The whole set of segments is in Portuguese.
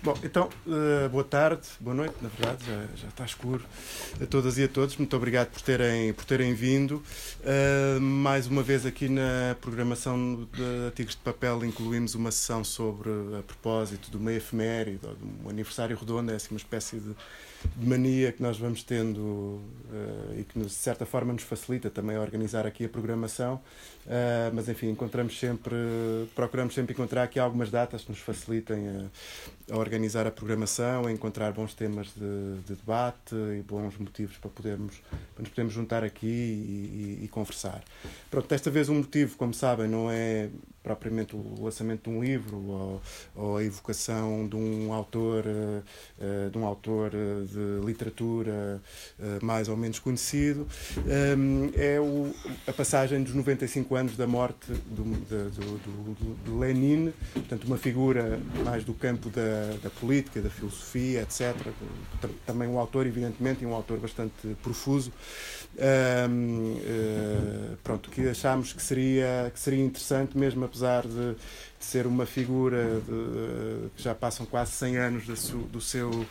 Bom, então, uh, boa tarde, boa noite, na verdade, já, já, está escuro a todas e a todos. Muito obrigado por terem, por terem vindo. Uh, mais uma vez aqui na programação da Tigres de Papel incluímos uma sessão sobre, a propósito do meio efeméride, do aniversário redondo, é assim uma espécie de de mania que nós vamos tendo uh, e que de certa forma nos facilita também a organizar aqui a programação, uh, mas enfim, encontramos sempre, procuramos sempre encontrar aqui algumas datas que nos facilitem a, a organizar a programação, a encontrar bons temas de, de, debate e bons motivos para, podermos, para nos podermos juntar aqui e, e, e conversar. Pronto, desta vez o motivo, como sabem, não é propriamente o lançamento de um livro ou, ou a evocação de um autor, uh, de um autor de literatura uh, mais ou menos conhecido, um, é o, a passagem dos 95 anos da morte do, do, do, do, Lenin, portanto, uma figura mais do campo da, da política, da filosofia, etc. Também um autor, evidentemente, e um autor bastante profuso. Um, uh, eh, pronto, que achámos que seria, que seria interessante, mesmo apesar de, de ser uma figura de, que já passam quase 100 anos do, do seu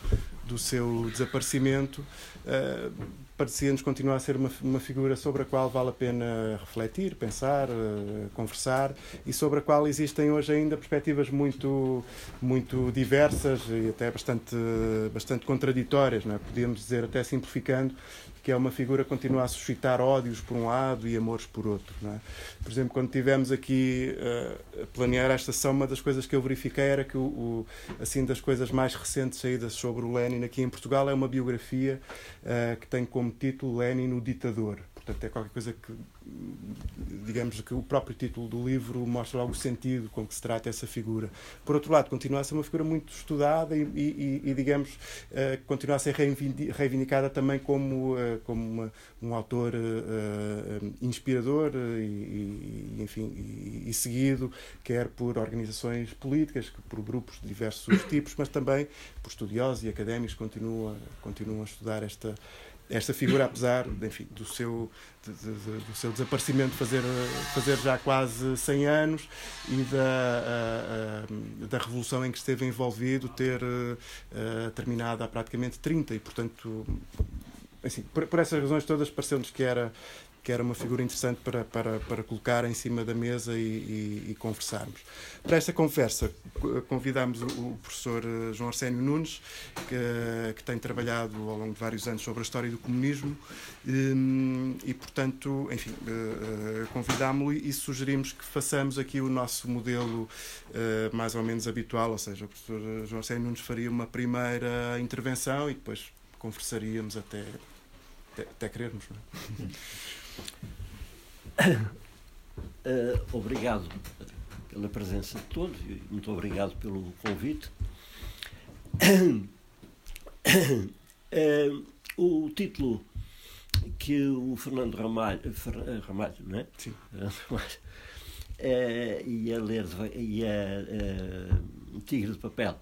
do seu desaparecimento, uh, parecia-nos continuar a ser uma, uma figura sobre a qual vale a pena refletir, pensar, uh, conversar e sobre a qual existem hoje ainda perspectivas muito, muito diversas e até bastante, bastante contraditórias, não é? podíamos dizer, até simplificando, que é uma figura que continua a suscitar ódios por um lado e amores por outro. É? Por exemplo, quando tivemos aqui uh, a planear esta sessão, uma das coisas que eu verifiquei era que o, o, assim das coisas mais recentes saídas sobre o Lenin aqui em Portugal é uma biografia uh, que tem como título Lenin o ditador. Portanto, é qualquer coisa que, digamos, que o próprio título do livro mostra logo o sentido com que se trata essa figura. Por outro lado, continua a ser uma figura muito estudada e, e, e digamos, uh, continua a ser reivindicada também como, uh, como uma, um autor uh, inspirador e, enfim, e, seguido, quer por organizações políticas, por grupos de diversos tipos, mas também por estudiosos e académicos que continuam, continuam a estudar esta esta figura, apesar enfim, do, seu, de, de, do seu desaparecimento fazer, fazer já quase 100 anos e da, da revolução em que esteve envolvido ter a, terminado há praticamente 30 e, portanto, assim, por, por essas razões todas pareceu-nos que era que era uma figura interessante para, para, para colocar em cima da mesa e, e, e conversarmos. Para esta conversa, convidamos o, professor eh, João Arsénio Nunes, que, que, tem trabalhado ao longo de vários anos sobre a história do comunismo e, e portanto, enfim, eh, eh, convidámo-lo e sugerimos que façamos aqui o nosso modelo mais ou menos habitual, ou seja, o professor João Arsénio Nunes faria uma primeira intervenção e depois conversaríamos até, até, até querermos. Não é? Uh, obrigado pela presença de todos e muito obrigado pelo convite. Uh, o título que o Fernando Ramalho, Fer, Ramalho não é? Sim. Ramalho, uh, ia ler, ia uh, Tigre de Papel,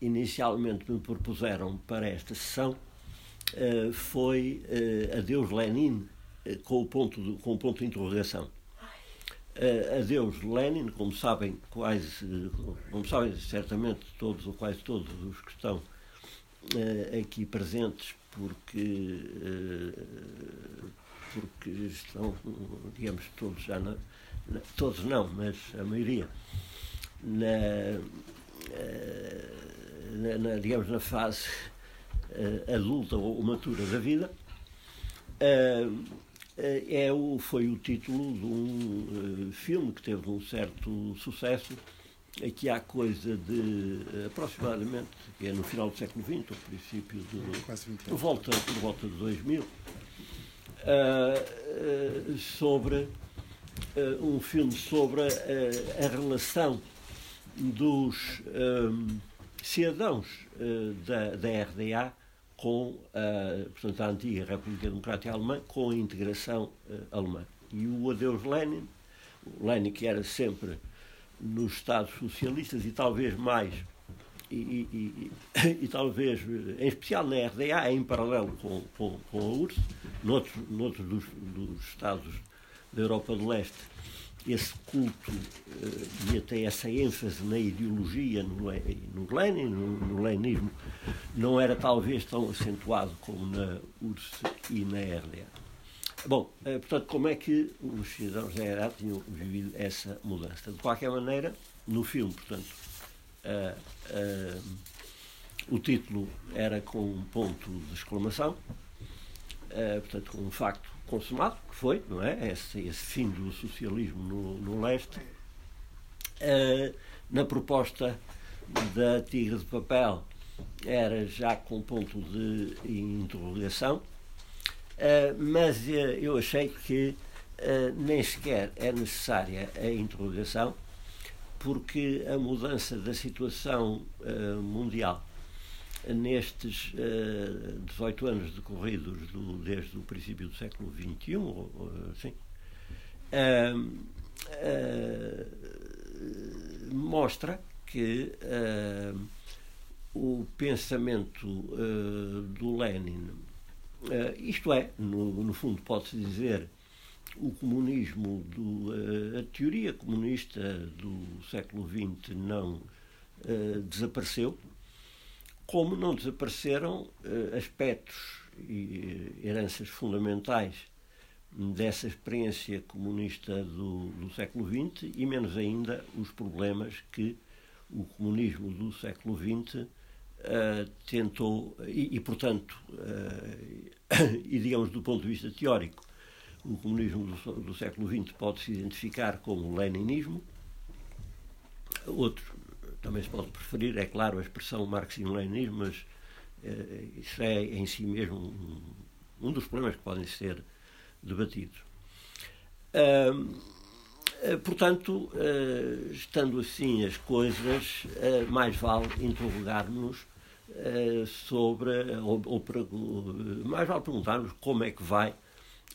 inicialmente me propuseram para esta sessão, foi Adeus Lenin, eh, com o ponto de, com o ponto de interrogação. Uh, adeus Lenin, como sabem quase, como sabem certamente todos ou quase todos os que estão uh, aqui presentes, porque uh, porque estão, digamos, todos já na, na, todos não, mas a maioria na, na, na digamos na fase adulta ou matura da vida. Uh, é, é o, foi o título de um uh, filme que teve um certo sucesso, que há coisa de uh, aproximadamente, que é no final do século XX, ou princípio de. Quase 20 por volta, por volta de 2000, uh, sobre um filme sobre a, relação dos cidadãos da, da RDA com a, portanto, a antiga República Democrática Alemã, com a integração uh, alemã. E o adeus Lenin, Lenin que era sempre nos Estados socialistas e talvez mais, e, e, e, e talvez, em especial na RDA, em paralelo com, com, com a URSS, noutros, noutros dos, dos Estados da Europa do Leste, esse culto uh, e até essa ênfase na ideologia no, no Lenin, no, no leninismo, não era talvez tão acentuado como na URSS e na RDA. Bom, uh, portanto, como é que os cidadãos da RDA tinham vivido essa mudança? De qualquer maneira, no filme, portanto, uh, o título era com um ponto de exclamação, portanto, com um facto consumado, que foi, não é? Esse, esse fim do socialismo no, no leste. Uh, na proposta da Tigre de Papel era já com ponto de interrogação, uh, mas uh, eu achei que nem sequer é necessária a interrogação, porque a mudança da situação mundial nestes uh, eh, 18 anos decorridos do, desde o princípio do século XXI, assim, uh, uh, mostra que o pensamento do Lenin, isto é, no, no fundo pode-se dizer, o comunismo, do, a teoria comunista do século XX não desapareceu, como não desapareceram uh, aspectos e eh, heranças fundamentais dessa experiência comunista do, do, século XX e menos ainda os problemas que o comunismo do século XX uh, tentou e, e portanto uh, e digamos do ponto de vista teórico o comunismo do, do século XX pode se identificar como o leninismo outros também se pode preferir, é claro, a expressão marxismo-leninismo, mas eh, isso é em si mesmo um, um, dos problemas que podem ser debatidos. Uh, portanto, uh, estando assim as coisas, uh, mais vale interrogar-nos sobre, ou, ou, mais vale perguntar-nos como é que vai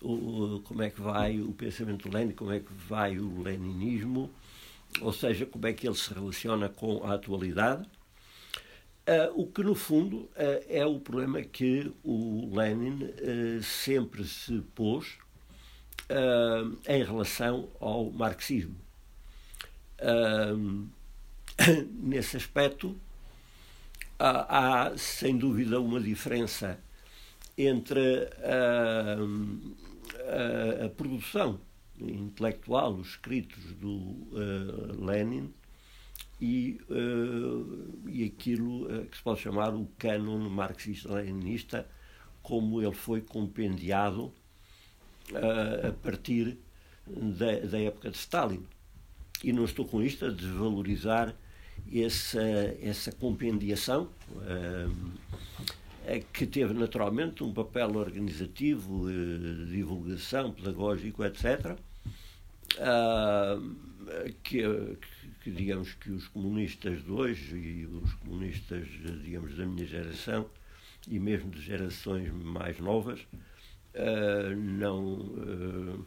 o, como é que vai o pensamento Lenin, como é que vai o leninismo, ou seja, como é que ele se relaciona com a atualidade. Uh, o que, no fundo, uh, é o problema que o Lenin uh, sempre se pôs em relação ao marxismo. nesse aspecto, há, sem dúvida, uma diferença entre a, a produção intelectual, os escritos do uh, Lenin e, uh, e aquilo uh, que se pode chamar o cânon marxista-leninista, como ele foi compendiado a partir da, da, época de Stalin. E não estou com isto a desvalorizar essa, essa compendiação é que teve naturalmente um papel organizativo, de divulgação, pedagógico, etc., ah, que, que, digamos que os comunistas de hoje e os comunistas, digamos, da minha geração e mesmo de gerações mais novas ah, não ah,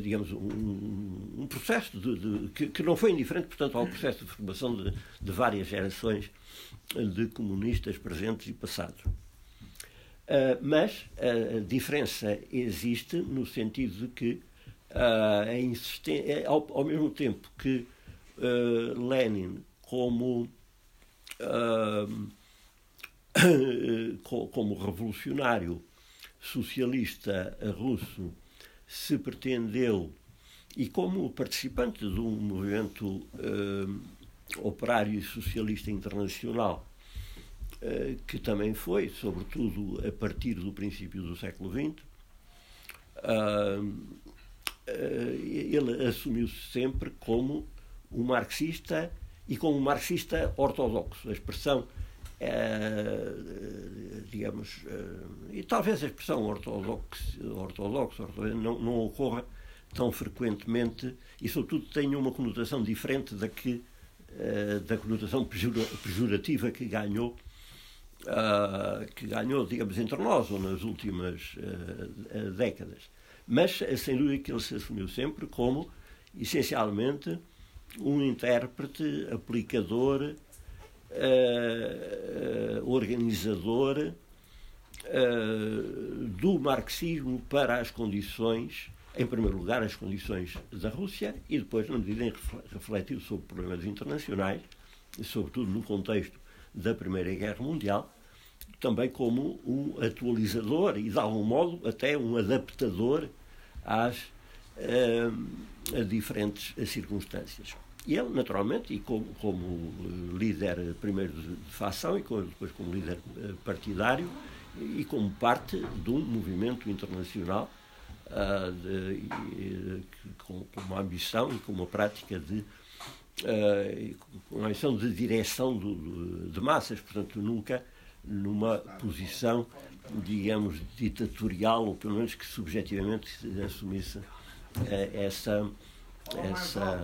digamos, um, um processo de, de, que, que, não foi indiferente, portanto, ao processo de formação de, de várias gerações de comunistas presentes e passados. Uh, mas a diferença existe no sentido de que uh, é ao, ao, mesmo tempo que uh, Lenin, como, como revolucionário socialista russo, se pretendeu, e como participante de um movimento operário socialista internacional, eh, que também foi, sobretudo a partir do princípio do século XX, eh, ele assumiu-se sempre como um marxista e como um marxista ortodoxo. A expressão, é, digamos, e talvez a expressão ortodoxo, ortodoxo, ortodoxo não, não ocorra tão frequentemente e, sobretudo, tenha uma conotação diferente da que eh, da conotação pejorativa que ganhou, uh, que ganhou, digamos, entre nós ou nas últimas uh, décadas. Mas, sem dúvida, que ele se assumiu sempre como, essencialmente, um intérprete, aplicador, organizador do marxismo para as condições em primeiro lugar, as condições da Rússia e depois, na medida em que refletiu sobre problemas internacionais, e sobretudo no contexto da Primeira Guerra Mundial, também como um atualizador e, de algum modo, até um adaptador às uh, diferentes circunstâncias. E ele, naturalmente, e como, como líder primeiro de facção e depois como líder eh, partidário e como parte de um movimento internacional uh, de, com, com, uma ambição e com uma prática de uh, uma ambição de direção do, de massas, portanto nunca numa posição digamos ditatorial ou pelo menos que subjetivamente assumisse uh, essa essa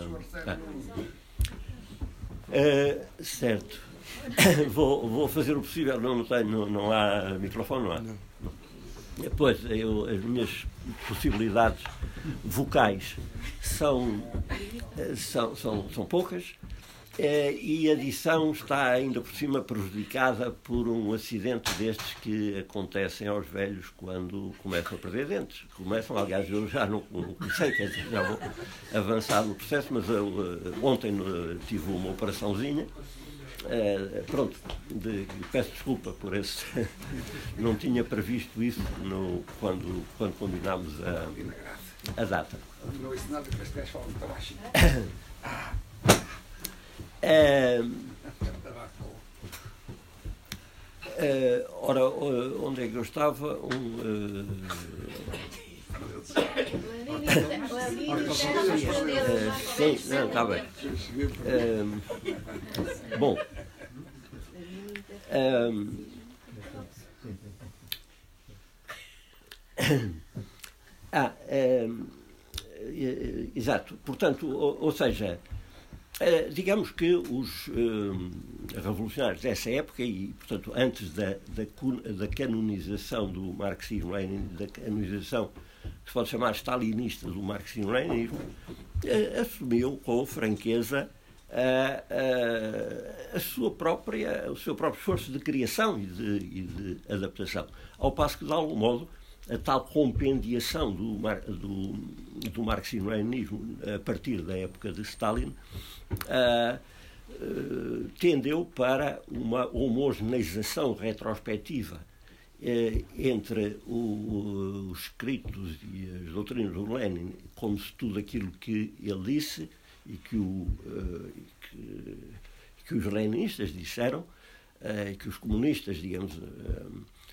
certo. Vou, vou fazer o possível. Não, não, tenho, não, não há microfone não há. Não. Pois, eu, as minhas possibilidades vocais são, são, são, são poucas eh, e a edição está ainda por cima prejudicada por um acidente destes que acontecem aos velhos quando começam a perder dentes. Começam, aliás, eu já não, não comecei, quer dizer, já vou avançar no processo, mas eu, eh, ontem eh, tive uma operaçãozinha Uh, pronto, de, peço desculpa por esse. não tinha previsto isso no, quando, quando combinámos a, a data. uh, uh, ora, onde é que eu estava? Um, sim, não, está bem. bom, um, ah, um, exato. Portanto, ou, ou seja, digamos que os um, revolucionários dessa época, e portanto antes da, da, da canonização do marxismo-lenin, da canonização que se pode chamar stalinista do marxismo-leninismo, uh, assumiu com franqueza a, a, a, sua própria, o seu próprio esforço de criação e de, e de, adaptação. Ao passo que, de algum modo, a tal compendiação do, do, do marxismo-leninismo a partir da época de Stalin tendeu para uma homogeneização retrospectiva entre o, os escritos e as doutrinas do Lenin, como se tudo aquilo que ele disse e que, o, uh, que, que, os leninistas disseram, uh, que os comunistas, digamos,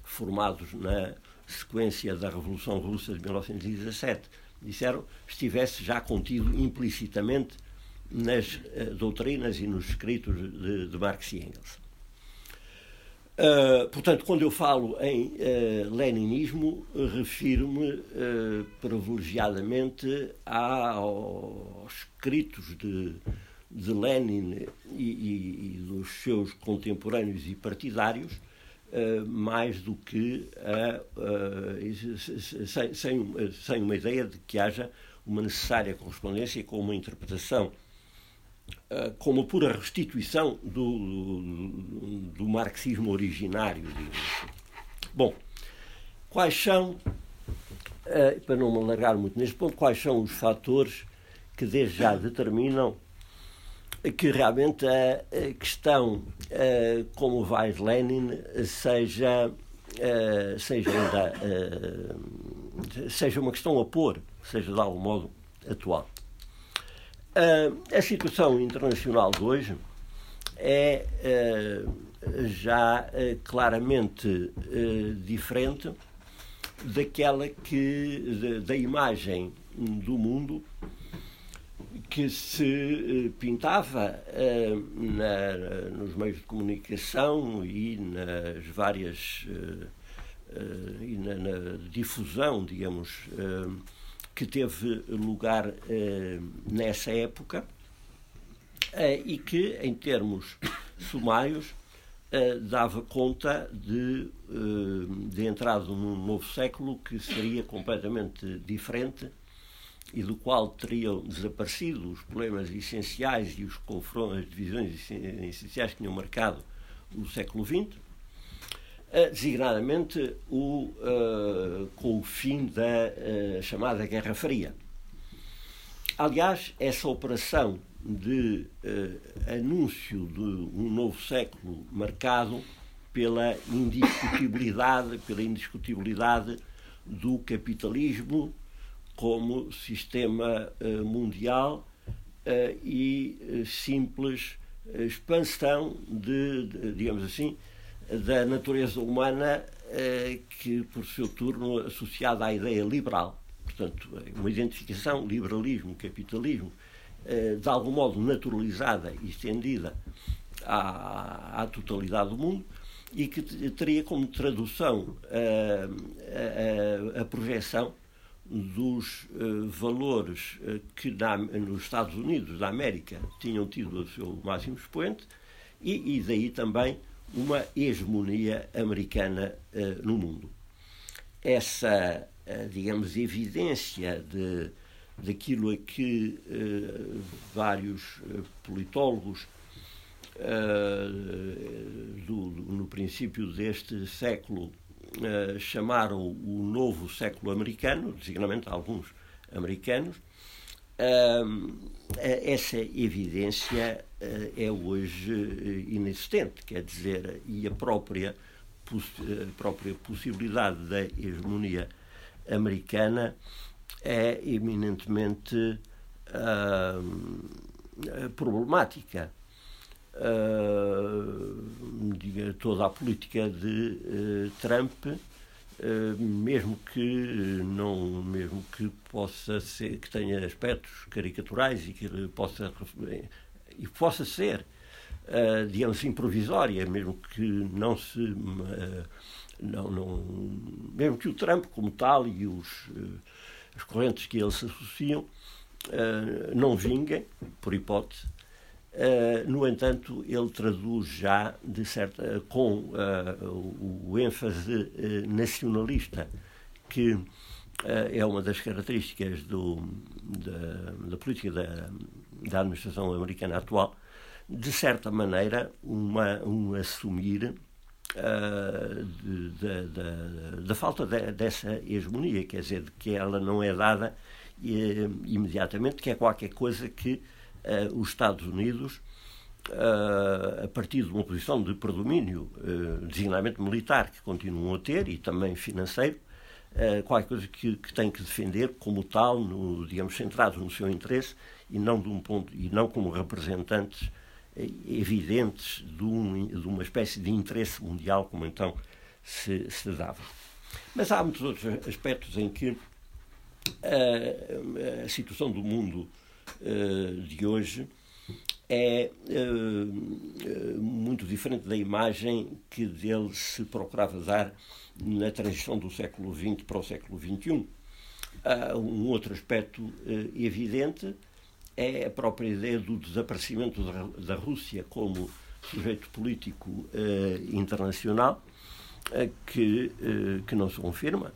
formados na sequência da Revolução Russa de 1917, disseram, estivesse já contido implicitamente nas doutrinas e nos escritos de, de Marx e Engels. Uh, portanto, quando eu falo em uh, leninismo, refiro-me uh, privilegiadamente aos escritos de, de Lenin e, e, e, dos seus contemporâneos e partidários, mais do que sem, sem, sem uma ideia de que haja uma necessária correspondência com uma interpretação como pura restituição do, do, do marxismo originário. Bom, quais são, uh, para não me alargar muito neste ponto, quais são os fatores que desde já determinam que realmente a, questão, uh, como vai Lenin, seja, seja, ainda, seja uma questão a pôr, seja de algum modo atual. Uh, a situação internacional de hoje é uh, já uh, claramente diferente daquela que de, da imagem do mundo que se pintava na, nos meios de comunicação e nas várias e na, na difusão, digamos, que teve lugar eh, nessa época eh, e que, em termos sumários, eh, dava conta de, de entrada num novo século que seria completamente diferente e do qual teriam desaparecido os problemas essenciais e os confrontos, as divisões essenciais que tinham marcado o século XX, designadamente o, com o fim da chamada Guerra Fria. Aliás, essa operação de anúncio de um novo século marcado pela indiscutibilidade, pela indiscutibilidade do capitalismo como sistema uh, mundial uh, e uh, simples expansão de, de, digamos assim, da natureza humana que, por seu turno, associada à ideia liberal. Portanto, uma identificação liberalismo, capitalismo, de algum modo naturalizada e estendida à, à totalidade do mundo, e que teria como tradução a, a, a projeção dos valores que na, nos Estados Unidos da América tinham tido o seu máximo expoente e, e daí também uma hegemonia americana uh, no mundo. Essa, digamos, evidência de, daquilo a que vários politólogos do, no princípio deste século uh, chamaram o novo século americano, designadamente alguns americanos, uh, essa evidência uh, é hoje inexistente, quer dizer, e a própria, a própria possibilidade da hegemonia americana é eminentemente problemática. Uh, diga, toda a política de uh, Trump, uh, mesmo que não, mesmo que possa ser, que tenha aspectos caricaturais e que possa e possa ser, digamos, improvisória, mesmo que não se não, não, mesmo que o Trump como tal e os, as correntes que ele se associam não vinguem, por hipótese, Uh, no entanto, ele traduz já de certa com uh, o, o, ênfase uh, nacionalista que é uma das características do, da, da política da, da, administração americana atual, de certa maneira, uma, um assumir da falta de, dessa hegemonia, quer dizer, de que ela não é dada imediatamente, que é qualquer coisa que uh, os Estados Unidos, uh, a partir de uma posição de predomínio, uh, designadamente militar, que continuam a ter, e também financeiro, uh, qualquer coisa que, que tem que defender como tal, no, digamos, centrados no seu interesse e não, de um ponto, e não como representantes evidentes de, um, de uma espécie de interesse mundial, como então se, se dava. Mas há muitos outros aspectos em que a, a situação do mundo uh, de hoje é muito diferente da imagem que dele se procurava dar na transição do século XX para o século XXI. Uh, um outro aspecto evidente é a própria ideia do desaparecimento da, Rússia como sujeito político internacional, que, que não se confirma.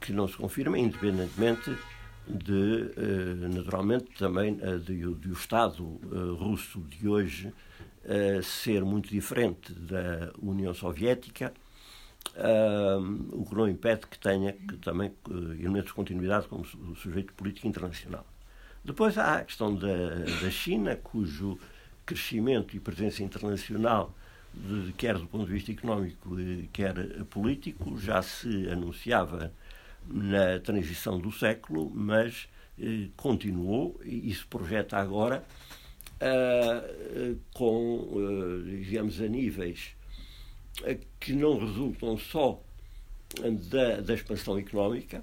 que não se confirma, independentemente de, eh, naturalmente, também eh, de, o Estado eh, russo de hoje ser muito diferente da União Soviética, o que não impede que tenha que, também elementos de continuidade como sujeito político internacional. Depois há a questão da, da China, cujo crescimento e presença internacional, de, quer do ponto de vista económico, quer político, já se anunciava na transição do século, mas eh, continuou e se projeta agora uh, com, uh, digamos, a níveis uh, que não resultam só da, da expansão económica,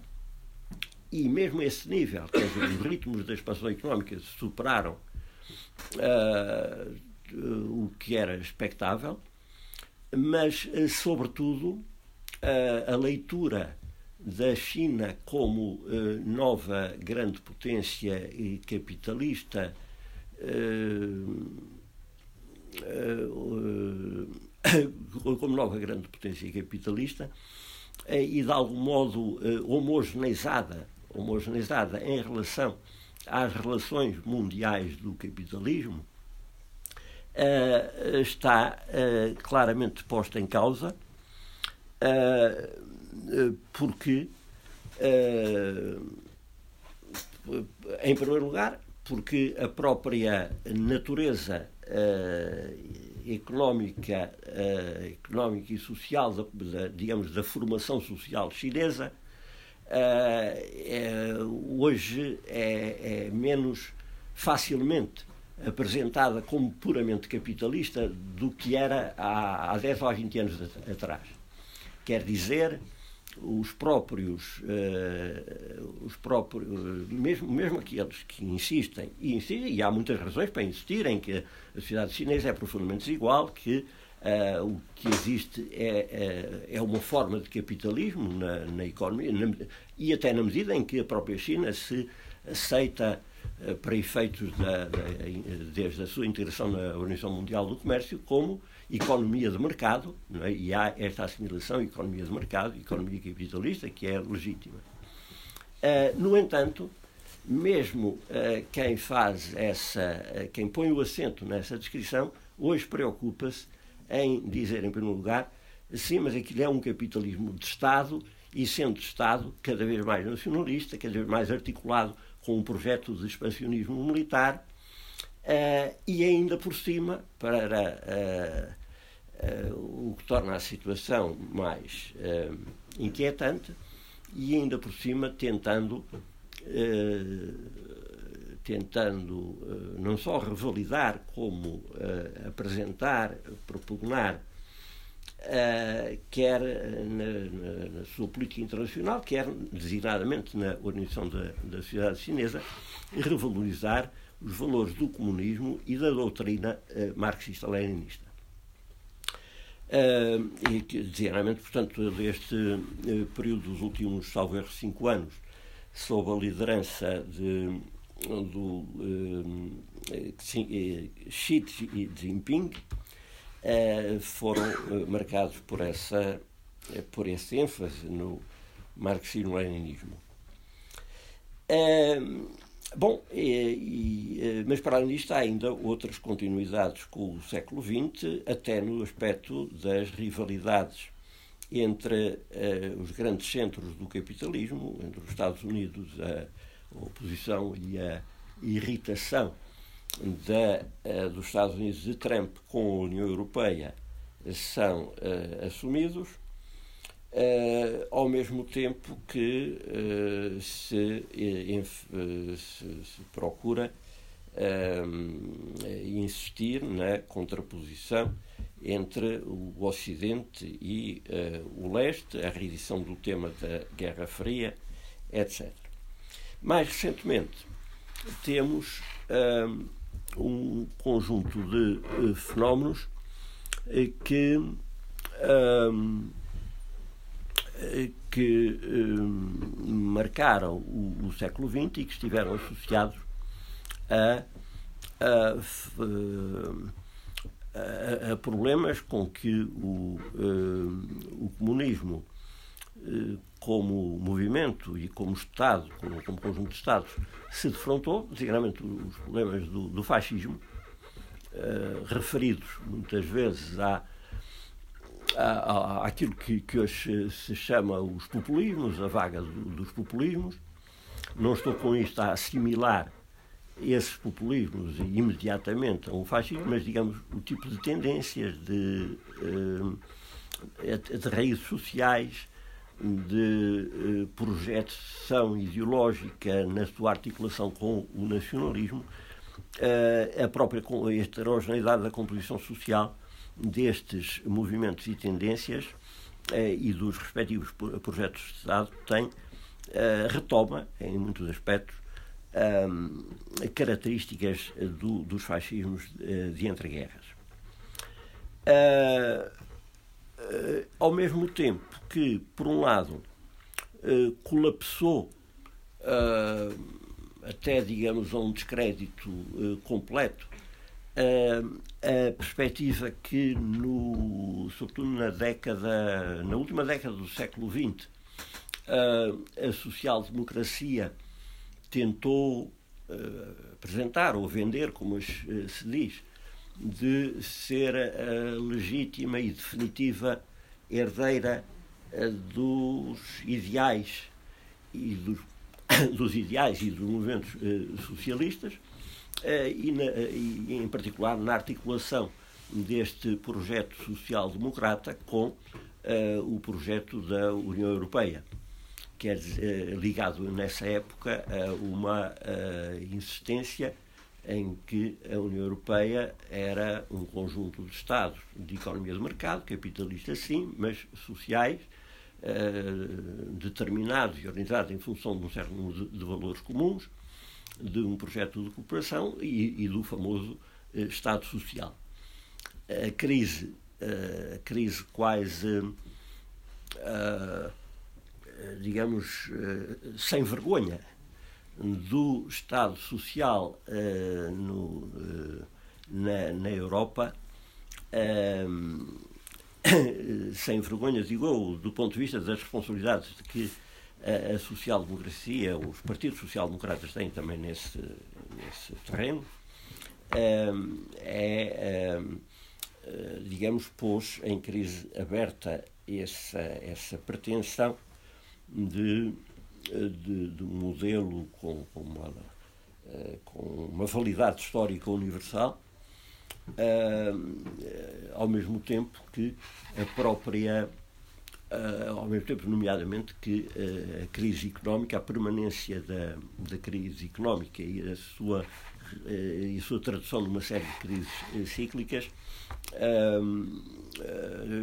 e mesmo esse nível, dizer, os ritmos da expansão económica superaram o que era expectável, mas, sobretudo, a leitura da China como uh, nova grande potência capitalista como nova grande potência capitalista e de algum modo homogeneizada, homogeneizada em relação às relações mundiais do capitalismo uh, está claramente posta em causa, porque, em primeiro lugar, porque a própria natureza económica, económica e social, da, digamos, da formação social chinesa, é, hoje é, é menos facilmente apresentada como puramente capitalista do que era há, há 10 ou 20 anos atrás. Quer dizer, os próprios, uh, os próprios mesmo, mesmo aqueles que insistem, e insistem, e há muitas razões para insistirem que a sociedade chinesa é profundamente desigual, que uh, o que existe é, é, é, uma forma de capitalismo na, na economia, na, e até na medida em que a própria China se aceita eh, para efeitos da, da, desde a sua integração na Organização Mundial do Comércio como economia de mercado, é? e há esta assimilação economia de mercado, economia capitalista, que é legítima. Uh, no entanto, mesmo uh, quem faz essa, uh, quem põe o acento nessa descrição, hoje preocupa-se em dizer, em primeiro lugar, sim, mas aquilo é um capitalismo de Estado, e sendo Estado cada vez mais nacionalista, cada vez mais articulado com um projeto de expansionismo militar uh, e ainda por cima, para o que torna a situação mais inquietante, e ainda por cima tentando, tentando não só revalidar, como apresentar, propugnar quer na, na, sua política internacional, quer designadamente na organização da, da sociedade chinesa, revalorizar os valores do comunismo e da doutrina marxista-leninista. Uh, e que, designadamente, portanto, deste período dos últimos, salvo erro, cinco anos, sob a liderança de, do Xi Jinping, eh, foram eh, marcados por essa eh, por esse ênfase no marxismo-leninismo. Bom, e, e, mas para além disto há ainda outras continuidades com o século XX, até no aspecto das rivalidades entre uh, os grandes centros do capitalismo, entre os Estados Unidos, a oposição e a irritação da, uh, dos Estados Unidos de Trump com a União Europeia são uh, assumidos, uh, ao mesmo tempo que se, se, se, procura insistir na contraposição entre o Ocidente e o Leste, a reedição do tema da Guerra Fria, etc. Mais recentemente, temos um conjunto de uh, fenómenos uh, que, que um, marcaram o, o, século XX e que estiveram associados a, a, a, a problemas com que o, o comunismo como movimento e como Estado, como, como conjunto de Estados, se defrontou, designadamente os problemas do, do fascismo, referidos muitas vezes à, à, àquilo que, que hoje se chama os populismos, a vaga do, dos populismos. Não estou com isto a assimilar esses populismos imediatamente a um fascismo, mas digamos o tipo de tendências, de, uh, de raízes sociais, de eh, projeção ideológica na sua articulação com o nacionalismo, eh, a própria heterogeneidade da composição social destes movimentos e tendências eh, e dos respectivos projetos de Estado tem, retoma, em muitos aspectos, características do, dos fascismos de entreguerras. Ao mesmo tempo que, por um lado, colapsou até, digamos, a um descrédito completo a perspectiva que, no, sobretudo na década, na última década do século XX, a social-democracia tentou apresentar ou vender, como se diz, de ser a legítima e definitiva herdeira dos ideais e dos, dos ideais e dos movimentos socialistas e, na, e, em particular na articulação deste projeto social-democrata com o projeto da União Europeia quer dizer, ligado nessa época a uma insistência em que a União Europeia era um conjunto de Estados de economia de mercado, capitalistas sim, mas sociais, determinados e organizados em função de um certo número de, de valores comuns, de um projeto de cooperação e, e do famoso Estado Social. A crise, a crise quase digamos, sem vergonha do Estado Social no, na, na Europa, sem vergonha, digo do ponto de vista das responsabilidades de que a social-democracia, os partidos social-democratas têm também nesse, nesse terreno, é, digamos, pôs em crise aberta essa, essa pretensão de, de, de um modelo com, com, uma, eh, com uma validade histórica universal, ao mesmo tempo que a própria, ao mesmo tempo, nomeadamente, que uh, a crise económica, a permanência da, da crise económica e a sua, e a sua tradução numa série de crises cíclicas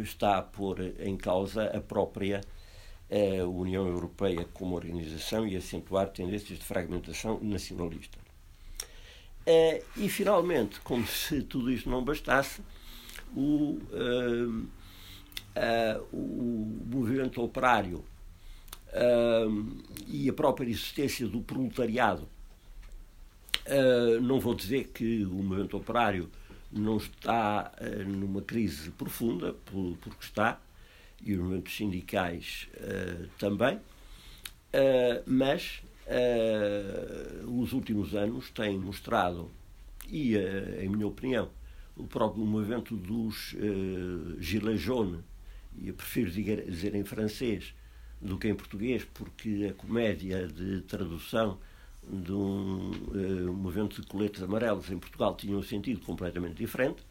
está a pôr em causa a própria União Europeia como organização e acentuar tendências de fragmentação nacionalista. Eh, e, finalmente, como se tudo isto não bastasse, o, uh, o movimento operário uh, e a própria existência do proletariado. não vou dizer que o movimento operário não está numa crise profunda, porque está, e os movimentos sindicais também, mas os últimos anos têm mostrado, e em minha opinião, o próprio movimento dos uh, Gilets jaunes, eu prefiro dizer, em francês do que em português, porque a comédia de tradução de um uh, movimento de coletes amarelos em Portugal tinha um sentido completamente diferente.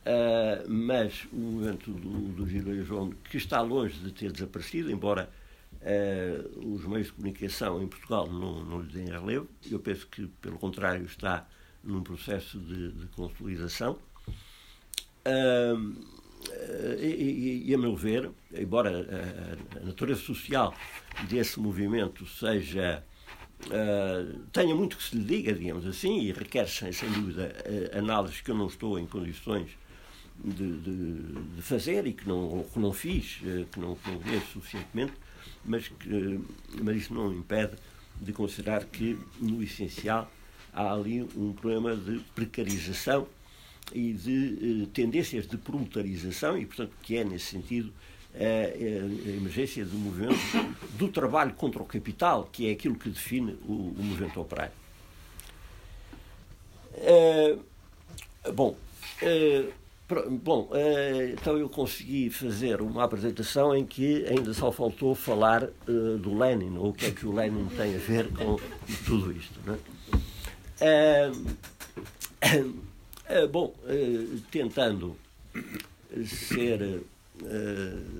Uh, mas o movimento do, do Giro João, que está longe de ter desaparecido, embora uh, os meios de comunicação em Portugal não, não lhe deem relevo, eu penso que, pelo contrário, está num processo de, de consolidação. Uh, e, e, a meu ver, embora a, a, natureza social desse movimento seja Uh, tenha muito que se lhe diga, digamos assim, e requer, sem, sem dúvida, análises que eu não estou em condições de, de, de, fazer e que não, que não fiz, eh, que não, que não suficientemente, mas, que, mas isso não impede de considerar que, no essencial, há ali um problema de precarização e de eh, tendências de proletarização e, portanto, que é, nesse sentido, a, a emergência do movimento do trabalho contra o capital, que é aquilo que define o, o movimento operário. Uh, bom, uh, Bom, eh, então eu consegui fazer uma apresentação em que ainda só faltou falar do Lenin, ou o que é que o Lenin tem a ver com tudo isto. Né? Uh, uh, bom, tentando ser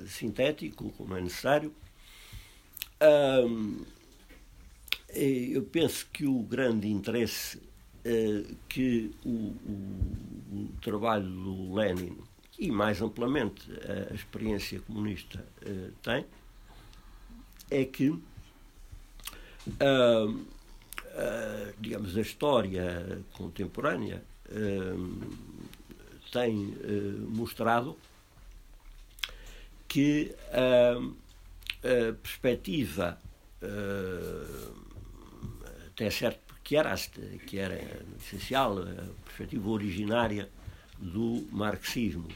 sintético, como é necessário, eu penso que o grande interesse que o, o o trabalho do Lenin e, mais amplamente, a experiência comunista tem, é que, digamos, a história contemporânea tem mostrado que a perspectiva, até certo que era, que era essencial, a perspectiva originária do marxismo,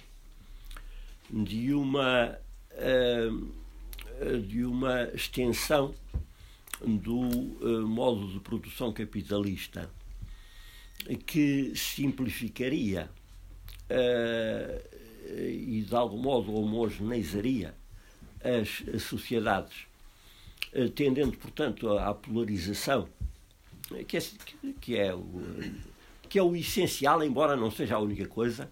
de uma, eh, de uma extensão do eh, modo de produção capitalista que simplificaria e de algum modo homogeneizaria as, as sociedades, tendendo, portanto, à polarização, que é, que, é o, que é o essencial, embora não seja a única coisa,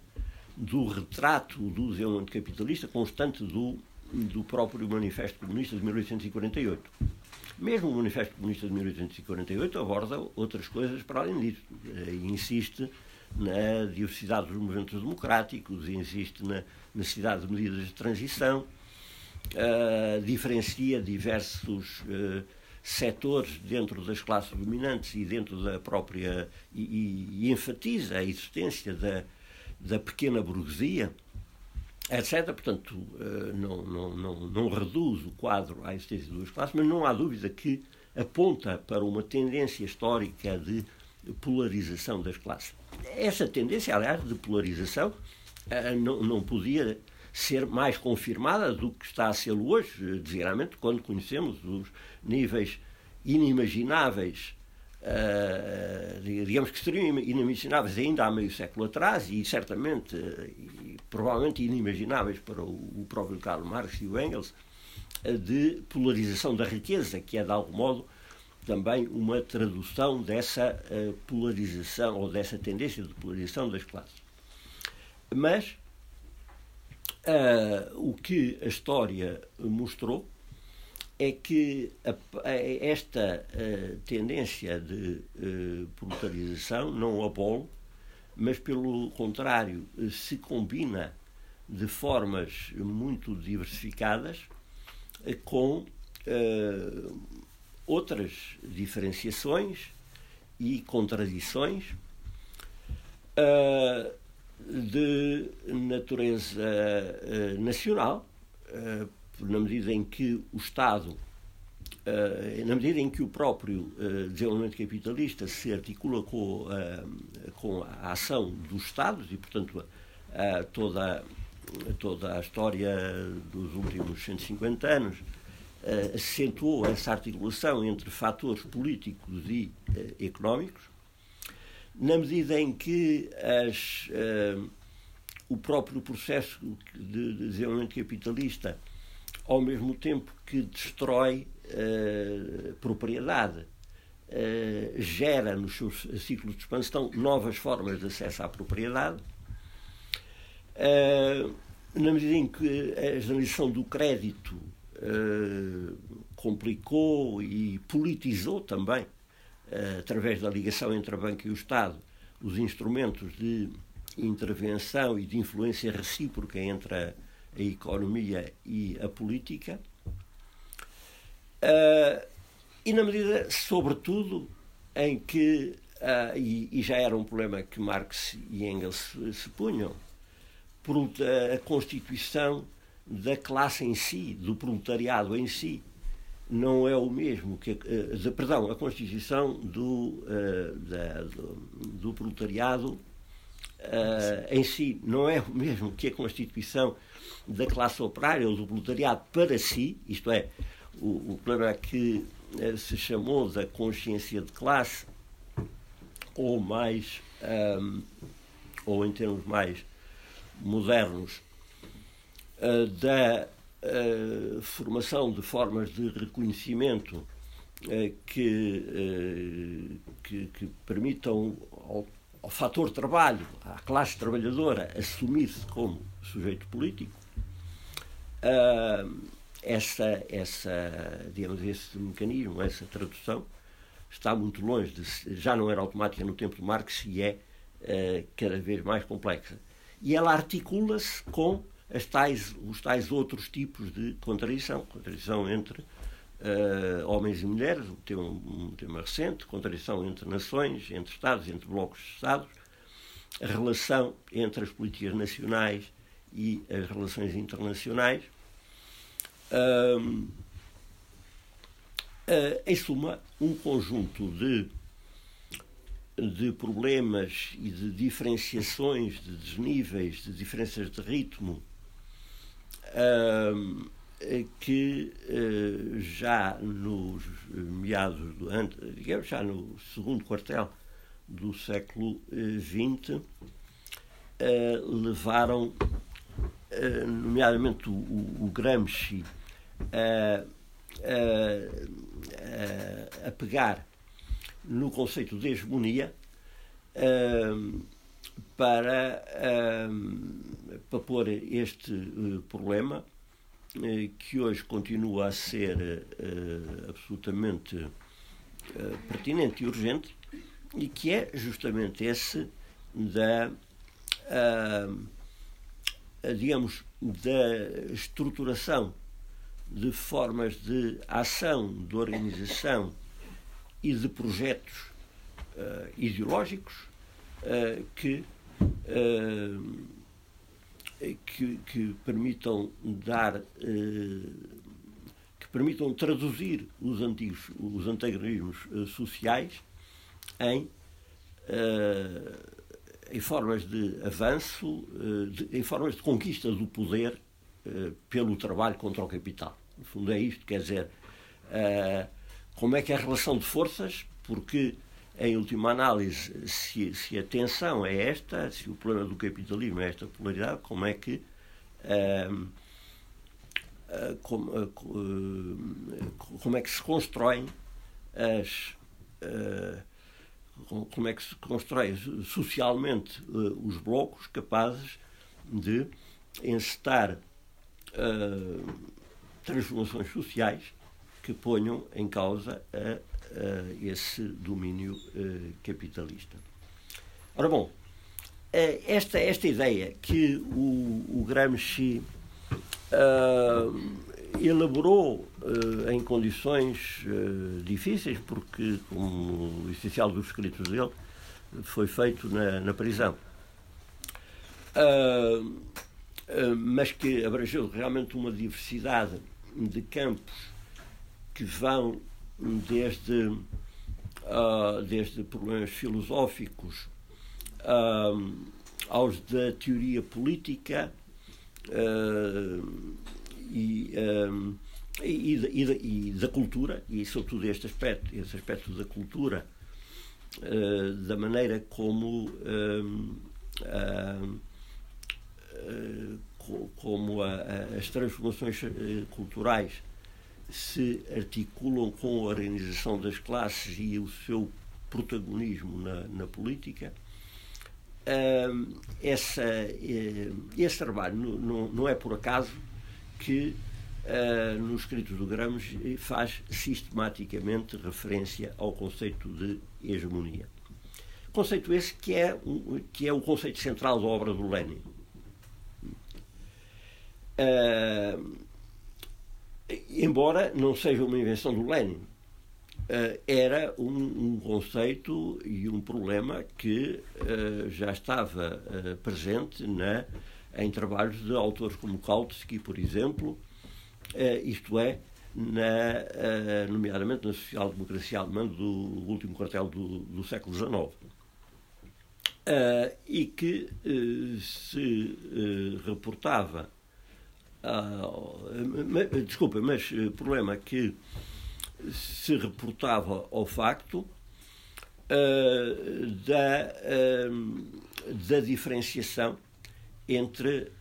do retrato do desenvolvimento capitalista constante do, do próprio Manifesto Comunista de 1848. Mesmo o Manifesto Comunista de 1848 aborda outras coisas para além disso. E insiste na diversidade dos movimentos democráticos, insiste na necessidade de medidas de transição, uh, diferencia diversos uh, setores dentro das classes dominantes e dentro da própria. e, e, e enfatiza a existência da, da pequena burguesia, etc. Portanto, uh, não, não, não, não reduz o quadro à existência de duas classes, mas não há dúvida que aponta para uma tendência histórica de polarização das classes. Essa tendência, aliás, de polarização eh, não, não podia ser mais confirmada do que está a ser hoje, desgravemente, quando conhecemos os níveis inimagináveis, digamos que seriam inimagináveis ainda há meio século atrás e certamente, provavelmente inimagináveis para o, próprio Karl Marx e o Engels, uh, de polarização da riqueza, que é de algum modo também uma tradução dessa uh, polarização ou dessa tendência de polarização das classes. Mas uh, o que a história mostrou é que a, a, esta uh, tendência de proletarização não abole, mas pelo contrário se combina de formas muito diversificadas com outras diferenciações e contradições uh, de natureza uh, nacional, uh, na medida em que o Estado, na medida em que o próprio desenvolvimento capitalista se articula com, com a ação dos Estados e, portanto, toda, toda a história dos últimos 150 anos acentuou essa articulação entre fatores políticos e económicos, na medida em que as, o próprio processo de desenvolvimento capitalista, ao mesmo tempo que destrói propriedade, gera nos seus ciclos de expansão novas formas de acesso à propriedade, na medida em que a generalização do crédito eh, complicou e politizou também, uh, através da ligação entre a banca e o Estado, os instrumentos de intervenção e de influência recíproca entre a, a economia e a política. Uh, e na medida, sobretudo, em que, uh, e, e, já era um problema que Marx e Engels se, se punham, por a Constituição da classe em si, do proletariado em si, não é o mesmo que uh, de, perdão a constituição do, uh, da, do, do, proletariado uh, em si não é o mesmo que a constituição da classe operária ou do proletariado para si isto é o, o problema que se chamou da consciência de classe ou mais um, ou em termos mais modernos eh, da eh, formação de formas de reconhecimento eh, que, que, que, permitam ao, ao fator trabalho, à classe trabalhadora, assumir-se como sujeito político, essa, essa, digamos, esse mecanismo, essa tradução, está muito longe de já não era automática no tempo de Marx e é cada vez mais complexa. E ela articula-se com tais, os tais outros tipos de contradição, contradição entre uh, homens e mulheres, um tema, um tema recente, contradição entre nações, entre Estados, entre blocos de Estados, a relação entre as políticas nacionais e as relações internacionais. Uh, uh, em suma, um conjunto de, de problemas e de diferenciações, de desníveis, de diferenças de ritmo que uh, já nos meados do digamos já no segundo quartel do século XX, uh, levaram, nomeadamente o, o Gramsci, a, a, a, pegar no conceito de hegemonia para, para pôr este problema que hoje continua a ser absolutamente pertinente e urgente e que é justamente esse da digamos da estruturação de formas de ação, de organização e de projetos uh, ideológicos uh, que, uh, que, que, permitam dar que permitam traduzir os antigos os antagonismos sociais em em formas de avanço, de, em formas de conquista do poder pelo trabalho contra o capital. Fundo é isto, quer dizer, uh, como é que é a relação de forças, porque em última análise, se, se, a tensão é esta, se o problema do capitalismo é esta polaridade, como é que uh, uh, como, como, é que se constroem as como é que se constrói socialmente os blocos capazes de encetar transformações sociais que ponham em causa a, a esse domínio uh, capitalista. Ora bom, uh, esta, esta ideia que o, o Gramsci uh, elaborou em condições difíceis, porque, como o essencial dos escritos dele, foi feito na, na prisão. mas que abrangeu realmente uma diversidade de campos que vão desde, uh, desde problemas filosóficos uh, aos da teoria política uh, e, e, e, e, da cultura, e sobretudo este aspecto, esse aspecto da cultura, da maneira como como a, a, as transformações eh, culturais se articulam com a organização das classes e o seu protagonismo na, na política, uh, essa, uh, esse trabalho não, não, é por acaso que uh, nos escritos do Gramsci faz sistematicamente referência ao conceito de hegemonia. Conceito esse que é, que é o conceito central da obra do Lenin. Uh, embora não seja uma invenção do Lenin, uh, era um, um, conceito e um problema que uh, já estava presente na, em trabalhos de autores como Kautsky, por exemplo, isto é, na, nomeadamente na social-democracia alemã do último quartel do, do século XIX. e que se reportava Uh, desculpa, mas o uh, problema que se reportava ao facto uh, da, uh, da diferenciação entre,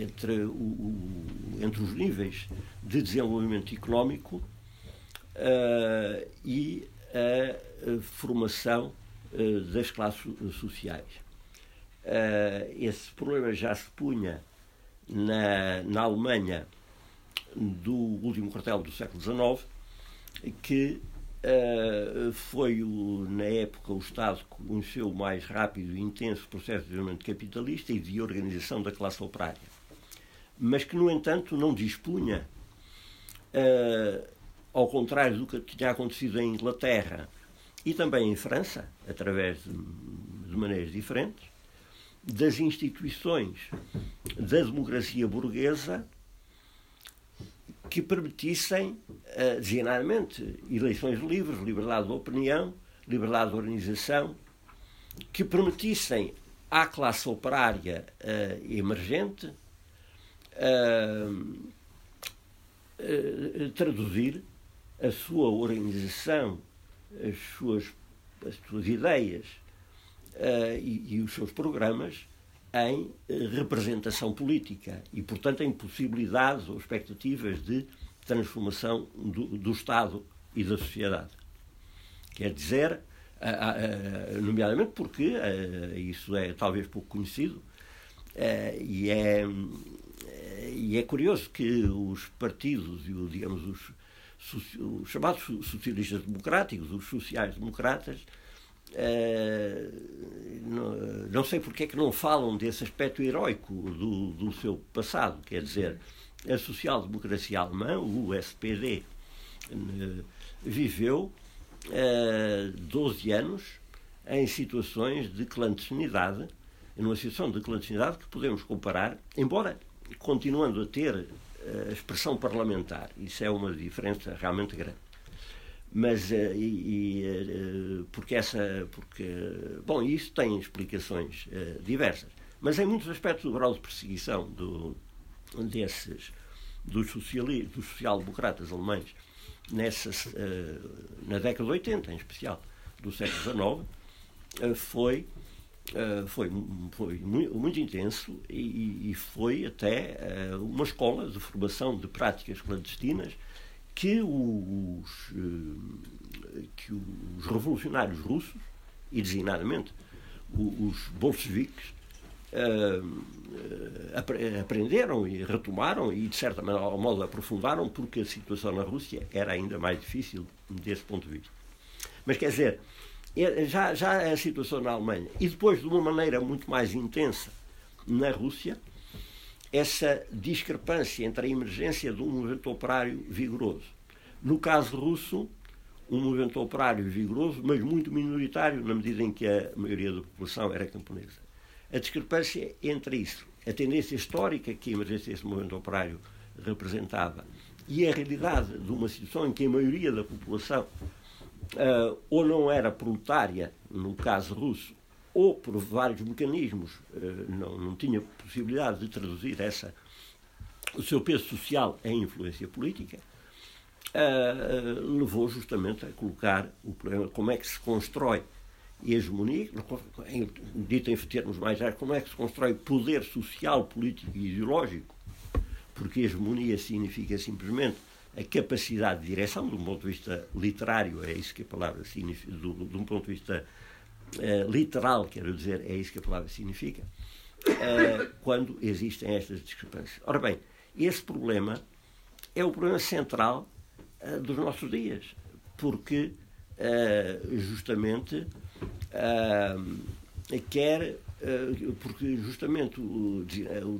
entre, o, o, entre os níveis de desenvolvimento económico e a formação das classes sociais. esse problema já se punha na, na Alemanha do último quartel do século XIX, que uh, foi, o, na época, o Estado que conheceu o mais rápido e intenso processo de desenvolvimento capitalista e de organização da classe operária. Mas que, no entanto, não dispunha, uh, ao contrário do que tinha acontecido em Inglaterra e também em França, através de, de maneiras diferentes, das instituições da democracia burguesa que permitissem, uh, designadamente, eleições livres, liberdade de opinião, liberdade de organização, que permitissem à classe operária uh, emergente uh, traduzir a sua organização, as suas, as suas ideias e, e, os seus programas em representação política e, portanto, em possibilidades ou expectativas de transformação do, do Estado e da sociedade. Quer dizer, nomeadamente porque, isso é talvez pouco conhecido, e é, e é curioso que os partidos e, digamos, os, os chamados socialistas democráticos, os sociais-democratas, não, não, sei porque é que não falam desse aspecto heróico do, do seu passado, quer dizer, a social-democracia alemã, o SPD, viveu uh, 12 anos em situações de clandestinidade, numa situação de clandestinidade que podemos comparar, embora continuando a ter uh, a expressão parlamentar, isso é uma diferença realmente grande. Mas, uh, e, e uh, porque essa, porque, bom, isso tem explicações diversas, mas em muitos aspectos o grau de perseguição do, desses, dos, dos social-democratas alemães nessas, na década de 80, em especial, do século XIX, foi, foi, foi muito, muito intenso e, e, foi até uma escola de formação de práticas clandestinas que os, que os revolucionários russos, e designadamente os bolcheviques, uh, aprenderam e retomaram e, de certa modo aprofundaram, porque a situação na Rússia era ainda mais difícil desse ponto de vista. Mas, quer dizer, é, já, já a situação na Alemanha, e depois, de uma maneira muito mais intensa, na Rússia, essa discrepância entre a emergência de um movimento operário vigoroso. No caso russo, um movimento operário vigoroso, mas muito minoritário, na medida em que a maioria da população era camponesa a discrepância entre isso, a tendência histórica que a emergência desse movimento operário representava e a realidade de uma situação em que a maioria da população uh, ou não era proletária, no caso russo, ou por vários mecanismos uh, não, não tinha possibilidade de traduzir essa, o seu peso social em influência política, uh, levou justamente a colocar o problema como é que se constrói hegemonia, dito em termos mais gerais, como é que se constrói poder social, político e ideológico, porque hegemonia significa simplesmente a capacidade de direção, de um ponto de vista literário, é isso que a palavra significa, de um ponto de vista uh, literal, quero dizer, é isso que a palavra significa, uh, quando existem estas discrepâncias. Ora bem, esse problema é o problema central uh, dos nossos dias, porque justamente quer, porque justamente o,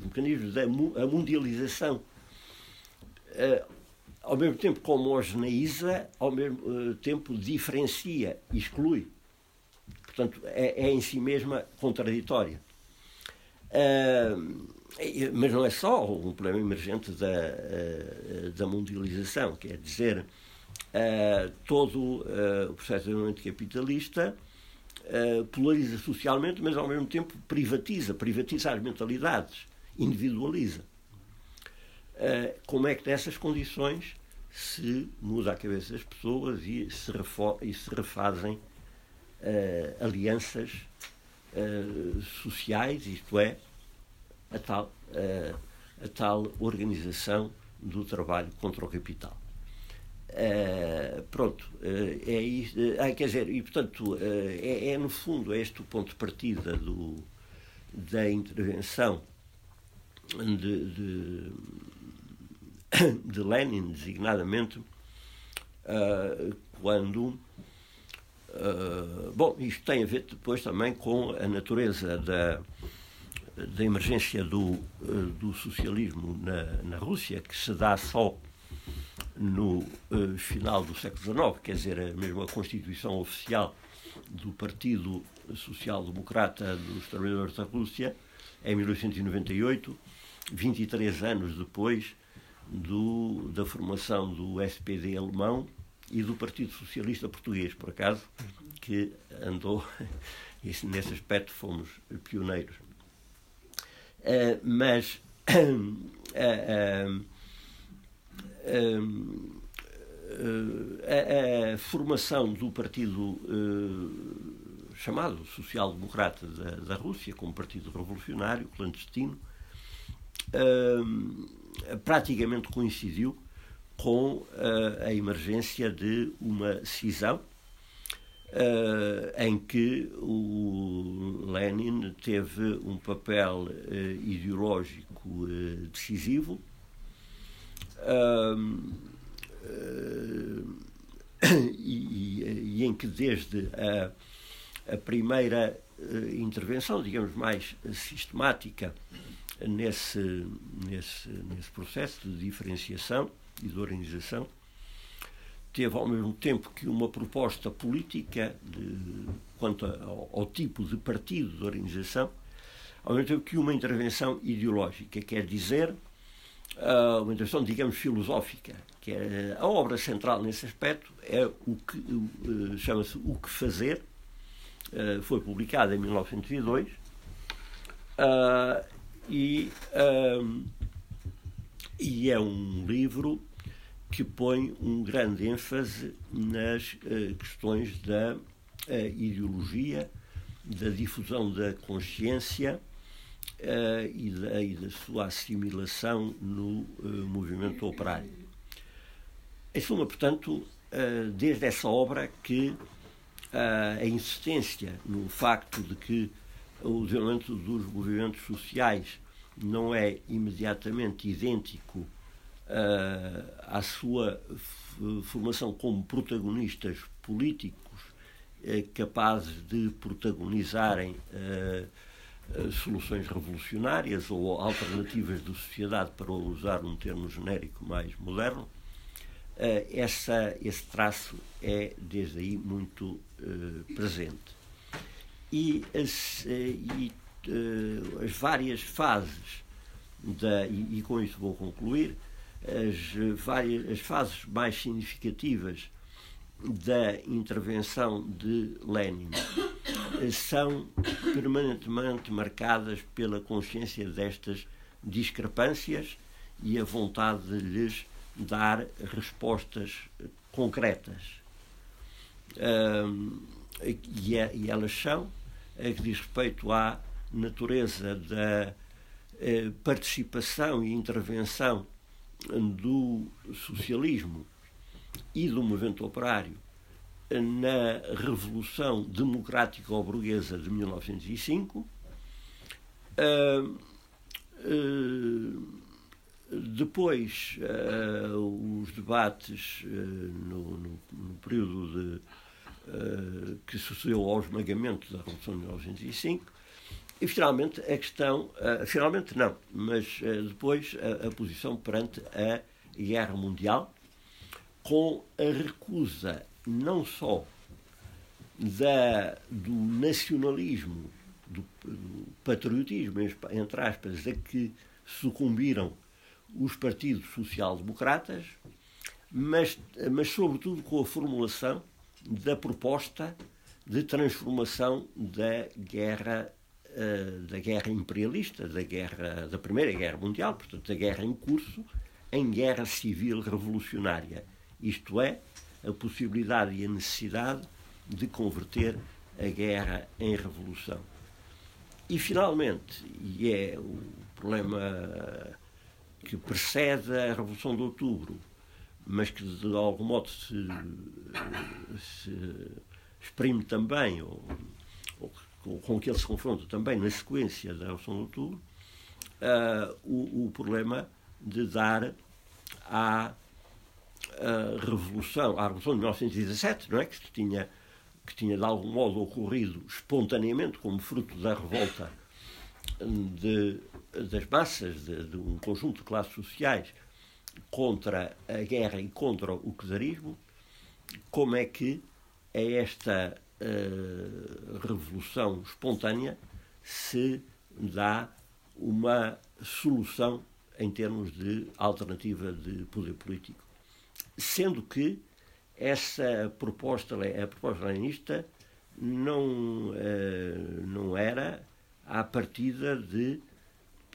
mecanismo da mundialização, ao mesmo tempo que homogeneiza, ao mesmo tempo diferencia, exclui. Portanto, é, é em si mesma contraditória. mas não é só um problema emergente da, da mundialização, quer dizer, todo o processo de desenvolvimento capitalista uh, polariza socialmente, mas ao mesmo tempo privatiza, privatiza as mentalidades, individualiza. Uh, como é que nessas condições se muda a cabeça das pessoas e se, e se refazem uh, alianças sociais, isto é, a tal, a tal organização do trabalho contra o capital. Uh, pronto, uh, é isso. Uh, quer dizer, e portanto, é, é, no fundo este o ponto de partida do, da intervenção de, de, de Lenin, designadamente, quando. Bom, isto tem a ver depois também com a natureza da, da emergência do, do socialismo na, na Rússia, que se dá só no uh, final do século XIX, quer dizer, a mesma Constituição Oficial do Partido Social Democrata dos Trabalhadores da Rússia, em 1898, 23 anos depois do, da formação do SPD alemão e do Partido Socialista Português, por acaso, que andou, nesse aspecto fomos pioneiros. Uh, mas uh, a, a, formação do partido uh, chamado social-democrata da, da, Rússia, como partido revolucionário, clandestino, uh, praticamente coincidiu com uh, a emergência de uma cisão uh, em que o Lenin teve um papel ideológico decisivo. E, e, em que desde a, a primeira intervenção, digamos, mais sistemática nesse, nesse, nesse processo de diferenciação e de organização, teve ao mesmo tempo que uma proposta política de, quanto ao, ao, tipo de partido de organização, ao mesmo tempo que uma intervenção ideológica, quer dizer, uh, uma intervenção, digamos, filosófica, que é a obra central nesse aspecto é o que uh, chama-se O que Fazer, uh, foi publicada em 1902, e, um, e é um livro que põe um grande ênfase nas uh, questões da uh, ideologia, da difusão da consciência uh, e, da, e, da, sua assimilação no movimento operário. Em suma, portanto, desde essa obra que a insistência no facto de que o desenvolvimento dos movimentos sociais não é imediatamente idêntico à sua formação como protagonistas políticos uh, capazes de protagonizarem uh, soluções revolucionárias ou alternativas de sociedade, para usar um termo genérico mais moderno, essa, esse traço é, desde aí, muito presente. E as, eh, e, as várias fases da, e, e, com isso vou concluir as várias as fases mais significativas da intervenção de Lenin são permanentemente marcadas pela consciência destas discrepâncias e a vontade de lhes dar respostas concretas. É, e elas são que diz respeito à natureza da eh, participação e intervenção do socialismo e do movimento operário na Revolução Democrática Burguesa de 1905. Uh, uh, depois, uh, os debates no, no, no, período de que sucedeu ao esmagamento da Revolução de 1905. E finalmente a questão, uh, finalmente não, mas uh, depois a, a, posição perante a Guerra Mundial, com a recusa não só da, do nacionalismo, do, do patriotismo, entre aspas, a que sucumbiram os partidos social-democratas, mas, mas sobretudo com a formulação da proposta de transformação da guerra da guerra imperialista, da guerra da Primeira Guerra Mundial, portanto da guerra em curso, em guerra civil revolucionária. Isto é, a possibilidade e a necessidade de converter a guerra em revolução. E finalmente, e é o problema que precede a Revolução de Outubro, mas que de algum modo se, se exprime também, ou, ou, com que ele se confronta também na sequência da Revolução de Outubro, uh, o, o, problema de dar à, à Revolução, à Revolução de 1917, não é? que, tinha, que tinha de algum modo ocorrido espontaneamente como fruto da revolta de, das massas, de, de um conjunto de classes sociais contra a guerra e contra o czarismo, como é que a esta revolução espontânea se dá uma solução em termos de alternativa de poder político. Sendo que essa proposta, a proposta leninista, não, uh, não era à partida de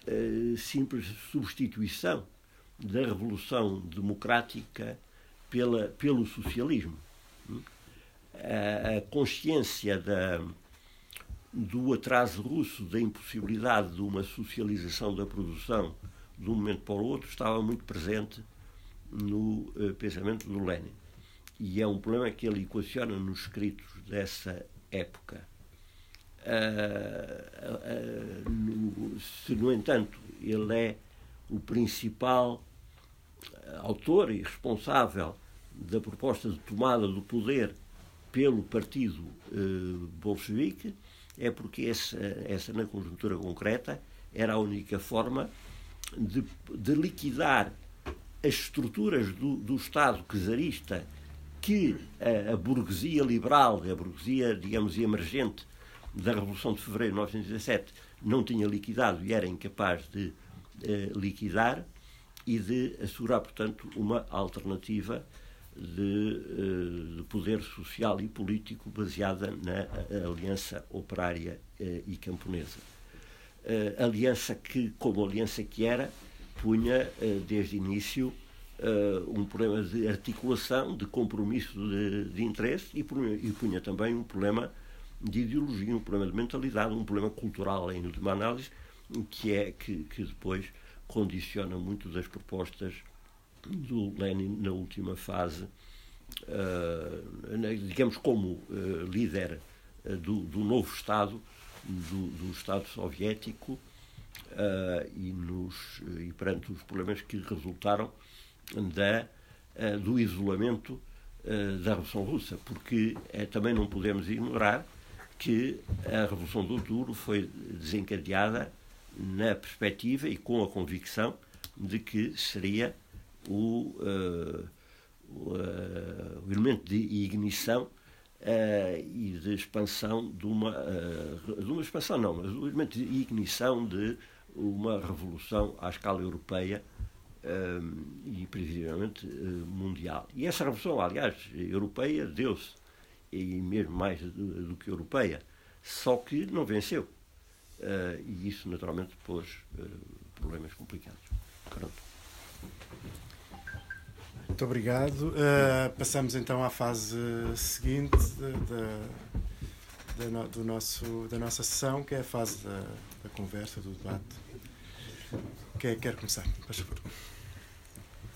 uh, simples substituição da revolução democrática pela, pelo socialismo. A, consciência da, do atraso russo, da impossibilidade de uma socialização da produção de um momento para o outro, estava muito presente no uh, pensamento do Lenin. E é um problema que ele equaciona nos escritos dessa época. Uh, uh, no, se, no entanto, ele é o principal autor e responsável da proposta de tomada do poder pelo partido bolchevique, é porque essa, essa, na conjuntura concreta, era a única forma de, de liquidar as estruturas do, do Estado czarista que a, a, burguesia liberal, a burguesia, digamos, emergente da Revolução de Fevereiro de 1917 não tinha liquidado e era incapaz de eh, liquidar e de assegurar, portanto, uma alternativa de, eh, de, poder social e político baseada na aliança operária eh, e camponesa. Eh, aliança que, como aliança que era, punha desde início um problema de articulação, de compromisso de, de interesse e punha, e punha também um problema de ideologia, um problema de mentalidade, um problema cultural em última análise, que é que, que depois condiciona muito das propostas do Lenin na última fase, uh, digamos como uh, líder uh, do, do, novo Estado, do, do Estado soviético, e, nos, e perante os problemas que resultaram da, do isolamento da Revolução Russa, porque também não podemos ignorar que a Revolução do Outubro foi desencadeada na perspectiva e com a convicção de que seria o, uh, o, uh, o, elemento de ignição uh, e de expansão de uma, de uma expansão não, mas o elemento de ignição de uma revolução à escala europeia e previsivelmente mundial. E essa revolução, aliás, europeia deu-se, e mesmo mais do, do, que europeia, só que não venceu. e isso naturalmente pôs problemas complicados. Pronto. Muito obrigado. Uh, passamos então à fase seguinte da, da, do nosso, da nossa sessão, que é a fase da, da conversa, do debate. Quem é que quer começar? Faz favor.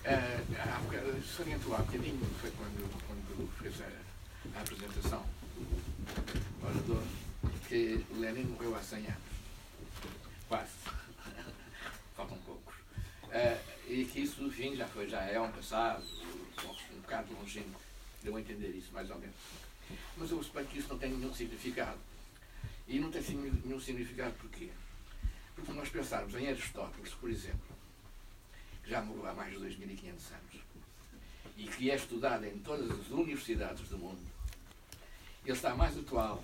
Uh, salientou há bocadinho, foi quando, quando fez a, a apresentação do orador, que Lenin morreu há 100 anos. Quase. Faltam poucos. Uh, e que isso, enfim, já, foi, já é um passado, um bocado longínquo, deu a entender isso, mais ou menos. Mas eu suponho que isso não tem nenhum significado. E não tem nenhum significado porquê? Porque nós pensarmos em Aristóteles, por exemplo, que já morreu há mais de 2.500 anos, e que é estudado em todas as universidades do mundo, ele está mais atual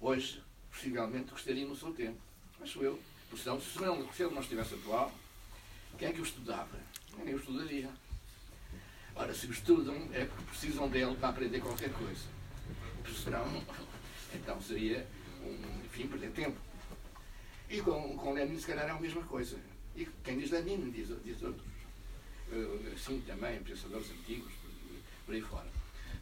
hoje, possivelmente, do que estaria no seu tempo. Acho eu. Porque senão, se ele não estivesse atual, quem é que o estudava? Ninguém o estudaria. Ora, se estudam, é porque precisam dele para aprender qualquer coisa. Senão, então seria, um, enfim, perder tempo. E com, com Lenin, se calhar, é a mesma coisa. E quem diz Lenin, diz, diz outros. Sim, também, pensadores antigos, por aí fora.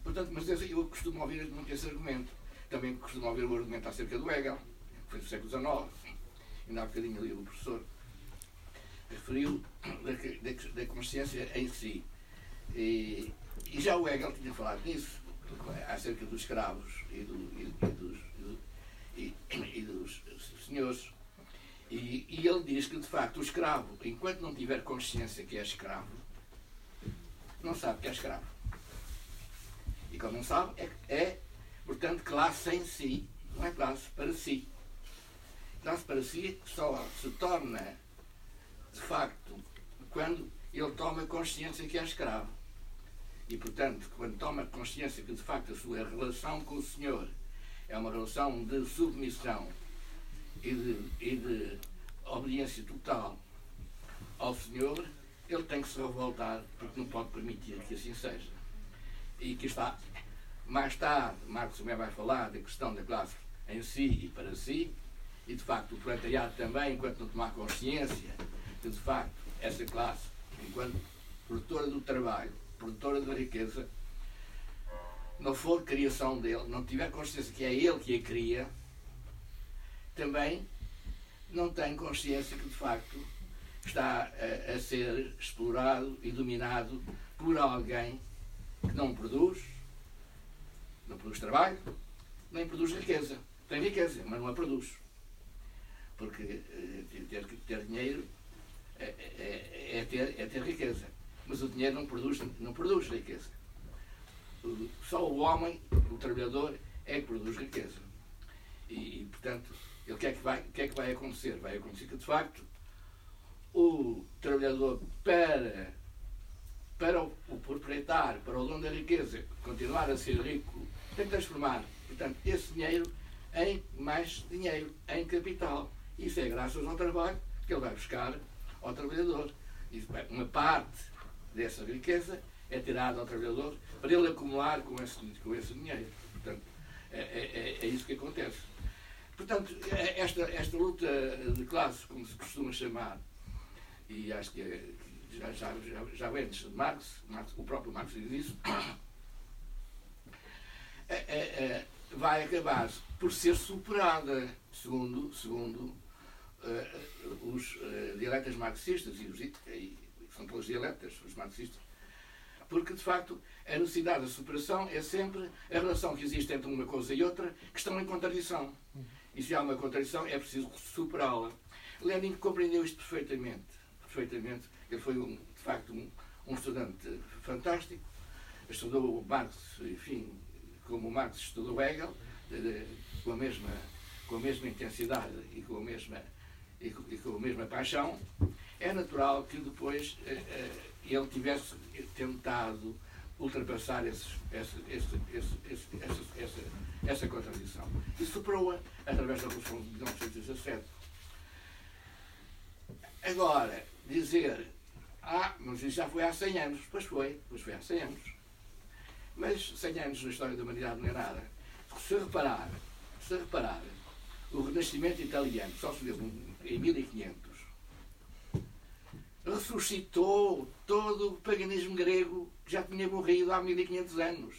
Portanto, mas eu costumo ouvir muito esse argumento. Também costumo ouvir o argumento acerca do Hegel, que foi do século XIX. Ainda há bocadinho ali o professor referiu da, da, da consciência em si. E, e, já o Hegel tinha falado nisso, acerca dos escravos e, do, e, e dos, e, dos senhores. E, e ele diz que, de facto, o escravo, enquanto não tiver consciência que é escravo, não sabe que é escravo. E como não sabe, é, é portanto, classe em si, não é classe para si. Classe para si só se torna de facto, quando ele toma consciência que é escravo. E, portanto, quando toma consciência que, de facto, a sua relação com o Senhor é uma relação de submissão e de, e de obediência total ao Senhor, ele tem que se revoltar, porque não pode permitir que assim seja. E que está, mais tarde, Marcos também vai falar da questão da classe em si e para si, e de facto o proletariado também, enquanto não tomar consciência de facto essa classe, enquanto produtora do trabalho, produtora da riqueza, não for criação dele, não tiver consciência que é ele que a cria, também não tem consciência que de facto está a, a ser explorado e dominado por alguém que não produz, não produz trabalho, nem produz riqueza. Tem riqueza, mas não a produz. Porque eh, ter, ter dinheiro é, é, é, ter, é ter riqueza. Mas o dinheiro não produz, não produz riqueza. Só o homem, o trabalhador, é que produz riqueza. E, e portanto, o que, é que vai, que é que vai acontecer? Vai acontecer que, de facto, o trabalhador, para, para o, o proprietário, para o dono da riqueza, continuar a ser rico, tem que transformar, portanto, esse dinheiro em mais dinheiro, em capital. Isso é graças ao trabalho que ele vai buscar ao trabalhador. Isso, uma parte dessa riqueza é tirada ao trabalhador para ele acumular com esse, com esse dinheiro. Portanto, é, é, é, é isso que acontece. Portanto, é, esta, esta luta de classes, como se costuma chamar, e acho que é, já, já, já, já antes de Marx, Marx, o próprio Marx diz isso, é, vai acabar por ser superada, segundo, segundo os uh, dialetas marxistas, e, os, e são todos dialetas, os marxistas, porque de facto a necessidade da superação é sempre a relação que existe entre uma coisa e outra que estão em contradição. E se há uma contradição é preciso superá-la. Lenin compreendeu isto perfeitamente. perfeitamente. Ele foi, um, de facto, um, um estudante fantástico. Estudou Marx, enfim, como Marx estudou Hegel, com a mesma, com a mesma intensidade e com a mesma, e com, a mesma paixão, é natural que depois eh, eh, ele tivesse tentado ultrapassar esse, esse, esse, essa, essa contradição. E superou-a através da Revolução de 1917. Agora, dizer, ah, mas isso já foi há 100 anos. Pois foi, pois foi há 100 anos. Mas 100 anos na história da humanidade não é nada. Se reparar, se reparar, o Renascimento italiano, só se deu em 1500, ressuscitou todo o paganismo grego que já tinha morrido há 1500 anos.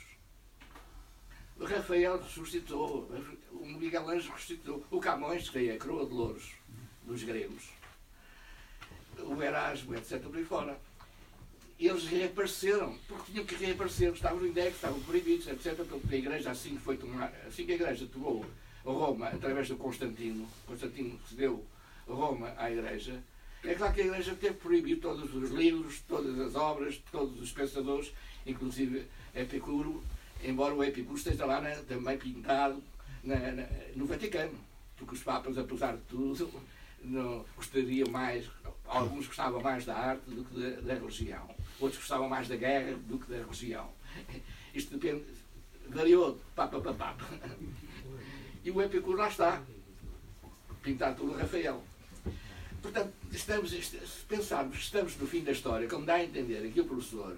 O Rafael ressuscitou, o Miguel Ângelo ressuscitou, o Camões, que é a coroa de louros dos gregos, o Erasmo, etc. por aí fora. Eles reapareceram, porque tinham que reaparecer, estavam index, estavam proibidos, etc. Porque a igreja assim foi tomar, assim que a igreja tomou Roma através do Constantino, Constantino cedeu Roma à igreja, é claro que a Igreja teve proibido todos os livros, todas as obras, todos os pensadores, inclusive Epicuro, embora o Epicuro esteja lá na, também pintado na, na, no Vaticano, porque os Papas, apesar de tudo, não, gostariam mais, alguns gostavam mais da arte do que da, da religião, outros gostavam mais da guerra do que da religião. Isto depende, variou de Papa para Papa. E o Epicuro lá está, pintado pelo Rafael. Portanto, estamos, pensarmos que estamos no fim da história, como dá a entender aqui o professor,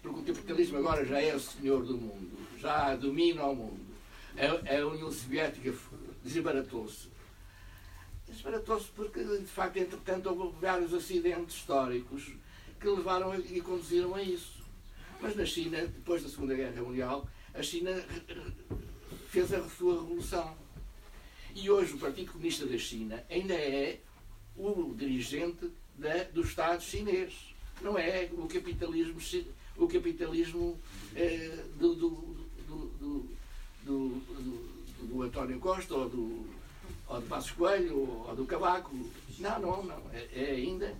porque o capitalismo agora já é o senhor do mundo, já domina o mundo, a, a União Soviética desbaratou-se. Desbaratou-se porque, de facto, entretanto, houve vários acidentes históricos que levaram e conduziram a isso. Mas na China, depois da Segunda Guerra Mundial, a China fez a sua revolução e hoje o Partido Comunista da China ainda é o dirigente da, do Estado chinês. Não é o capitalismo, o capitalismo eh, do, do, do, do, do, António Costa ou do, ou do Passos Coelho ou do Cavaco. Não, não, não. É, é ainda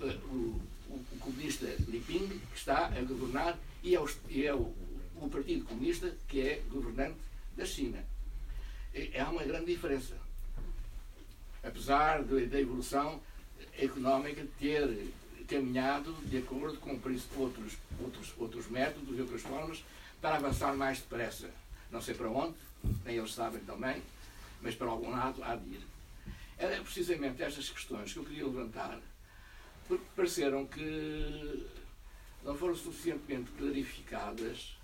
uh, o, o, comunista Li Ping que está a governar e é, o, e é o, o Partido Comunista que é governante da China há uma grande diferença. Apesar da evolução económica ter caminhado de acordo com outros, outros, outros métodos e outras formas para avançar mais depressa. Não sei para onde, nem eles sabem também, mas para algum lado há de ir. Era precisamente estas questões que eu queria levantar, porque pareceram que não foram suficientemente clarificadas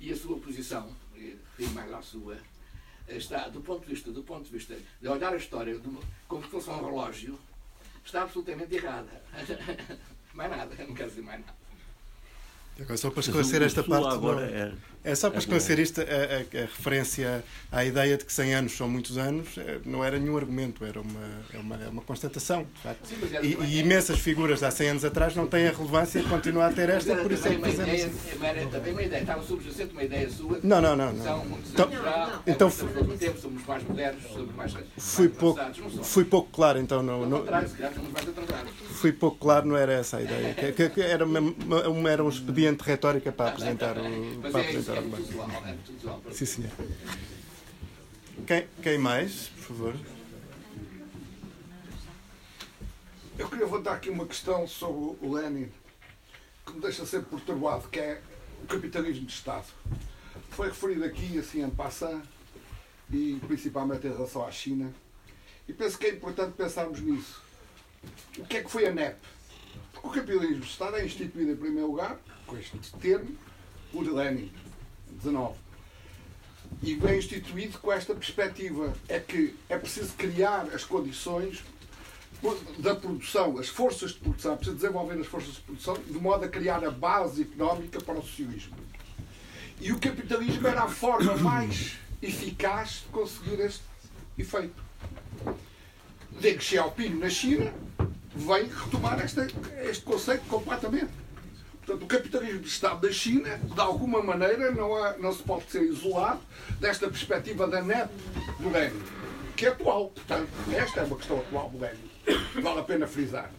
e a sua posição, refiro mais à sua, está, do ponto de vista, do ponto de vista de olhar a história como se fosse um relógio, está absolutamente errada. mais nada, não quero dizer mais nada. Agora, só para esclarecer esta parte. Agora é... É só para esclarecer isto, a, a, a, referência à ideia de que 100 anos são muitos anos, eh, não era nenhum argumento, era uma, é uma, é uma constatação, de facto. Sim, e, e, imensas figuras de há 100 anos atrás não têm a relevância e continuam a ter esta, por isso é que fazemos ideia, Era também uma ideia, estava subjacente uma ideia sua. Não, não, não. não. Então, então, é tempo, somos mais modernos, somos mais, fui pouco, Fui pouco claro, então. Não, não, somos mais atrasados. Fui pouco claro, não era essa a ideia. Que, que, que era, uma, uma, era um expediente retórica para apresentar o, para é apresentar é debate. Sim, senhor. Quem, quem mais, por favor? Eu queria levantar aqui uma questão sobre o Lenin que me deixa sempre perturbado, que é o capitalismo de Estado. Foi referido aqui, assim, em passant, e principalmente em relação à China. E penso que é importante pensarmos nisso. O que é que foi a NEP? Porque o capitalismo de Estado é instituído, em primeiro lugar, com este termo, por Lenin, 19 e bem instituído com esta perspectiva. É que é preciso criar as condições da produção, as forças de produção, é preciso desenvolver as forças de produção de modo a criar a base económica para o socialismo. E o capitalismo era a forma mais eficaz de conseguir este efeito. Deng Xiaoping, na China, vem retomar este conceito completamente. Portanto, o capitalismo de Estado da China, de alguma maneira, não, não se pode ser isolado desta perspectiva da NEP do Lenin, que é atual. Portanto, esta é uma questão atual do Lenin. Vale a pena frisar.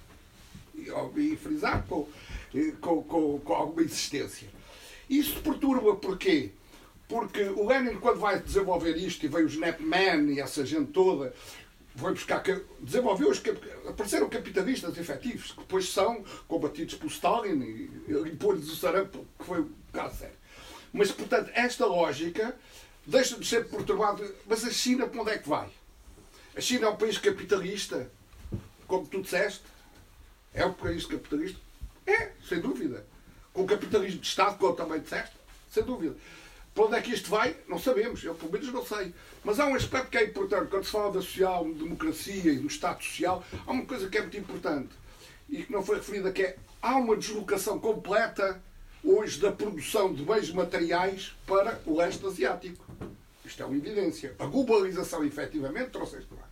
E, e frisar com, com, com, com alguma insistência. Isso perturba porquê? Porque o Lenin, quando vai desenvolver isto, e veio o Snapman e essa gente toda, foi buscar, desenvolveu os, apareceram capitalistas efetivos, que depois são combatidos por Stalin e, e pôr-lhes o sarampo, que foi um caso sério. Mas, portanto, esta lógica deixa de ser perturbado. Mas a China, para onde é que vai? A China é um país capitalista, como tu disseste. É um país capitalista? É, sem dúvida. Com capitalismo de Estado, como também disseste, sem dúvida. Para onde é que isto vai? Não sabemos. Eu, pelo menos, não sei. Mas há um aspecto que é importante. Quando se fala da social-democracia e do Estado Social, há uma coisa que é muito importante e que não foi referida, que é há uma deslocação completa hoje da produção de bens materiais para o leste asiático. Isto é uma evidência. A globalização, efetivamente, trouxe este lá.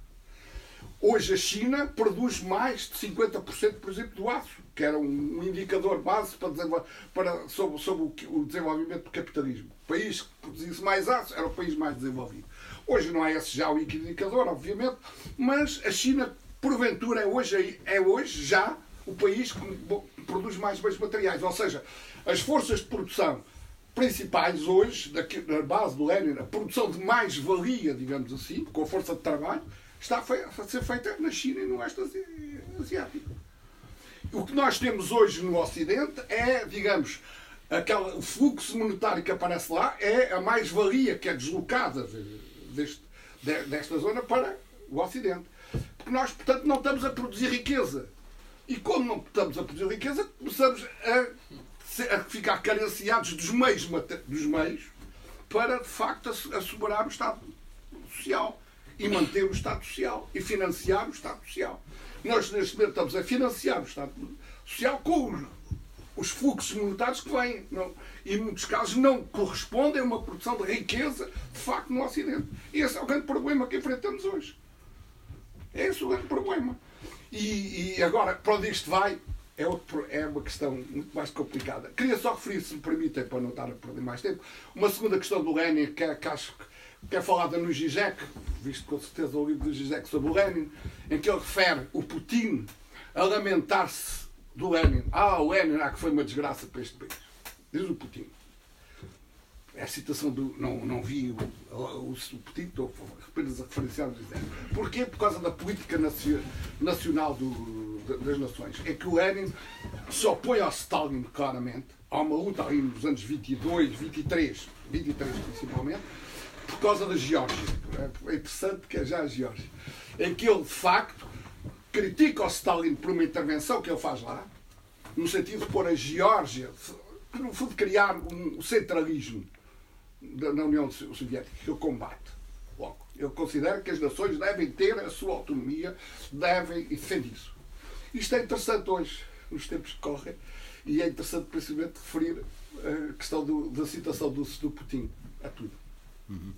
Hoje a China produz mais de 50%, por exemplo, do aço, que era um indicador base para, para sobre, sobre o desenvolvimento do capitalismo. O país que produzisse mais aço era o país mais desenvolvido. Hoje não é esse já o indicador, obviamente, mas a China, porventura, é hoje, é hoje já o país que produz mais bens materiais. Ou seja, as forças de produção principais hoje, na base do Lenin, a produção de mais-valia, digamos assim, com a força de trabalho, está a ser feita na China e no Oeste Asiático. O que nós temos hoje no Ocidente é, digamos, aquele, o fluxo monetário que aparece lá é a mais-valia que é deslocada deste, desta zona para o Ocidente. Porque nós, portanto, não estamos a produzir riqueza. E como não estamos a produzir riqueza, começamos a, a ficar carenciados dos meios, dos meios para, de facto, assegurar o Estado Social e manter o Estado Social e financiar o Estado Social. Nós, neste momento, estamos a financiar o Estado Social com os, os fluxos monetários que vêm. Não, e, em muitos casos, não correspondem a uma produção de riqueza, de facto, no Ocidente. E esse é o grande problema que enfrentamos hoje. É esse o grande problema. E, e agora, para onde isto vai, é, outro, é uma questão muito mais complicada. Queria só referir, se me permitem, para não estar a perder mais tempo, uma segunda questão do Lenin, que, que acho que que é falada no Zizek, visto com certeza o livro do Zizek sobre o Lenin, em que ele refere o Putin a lamentar-se do Lenin. Ah, o Lenin, ah, que foi uma desgraça para este país. Diz o Putin. É a citação do. Não, não vi o, o, o Putin, estou apenas a referenciar o Zizek. Porquê? Por causa da política nacional do, das nações. É que o Lenin se opõe ao Stalin claramente. Há uma luta aí nos anos 22, 23, 23 principalmente por causa da Geórgia. É interessante que é já a Geórgia. Em que ele, de facto, critica o Stalin por uma intervenção que ele faz lá, no sentido de pôr a Geórgia, no fundo criar um centralismo na União Soviética, que ele combate. Logo, ele considera que as nações devem ter a sua autonomia, devem e defende isso. Isto é interessante hoje, nos tempos que correm, E é interessante, principalmente, referir a questão do, da citação do, do Putin. É tudo. Uhum.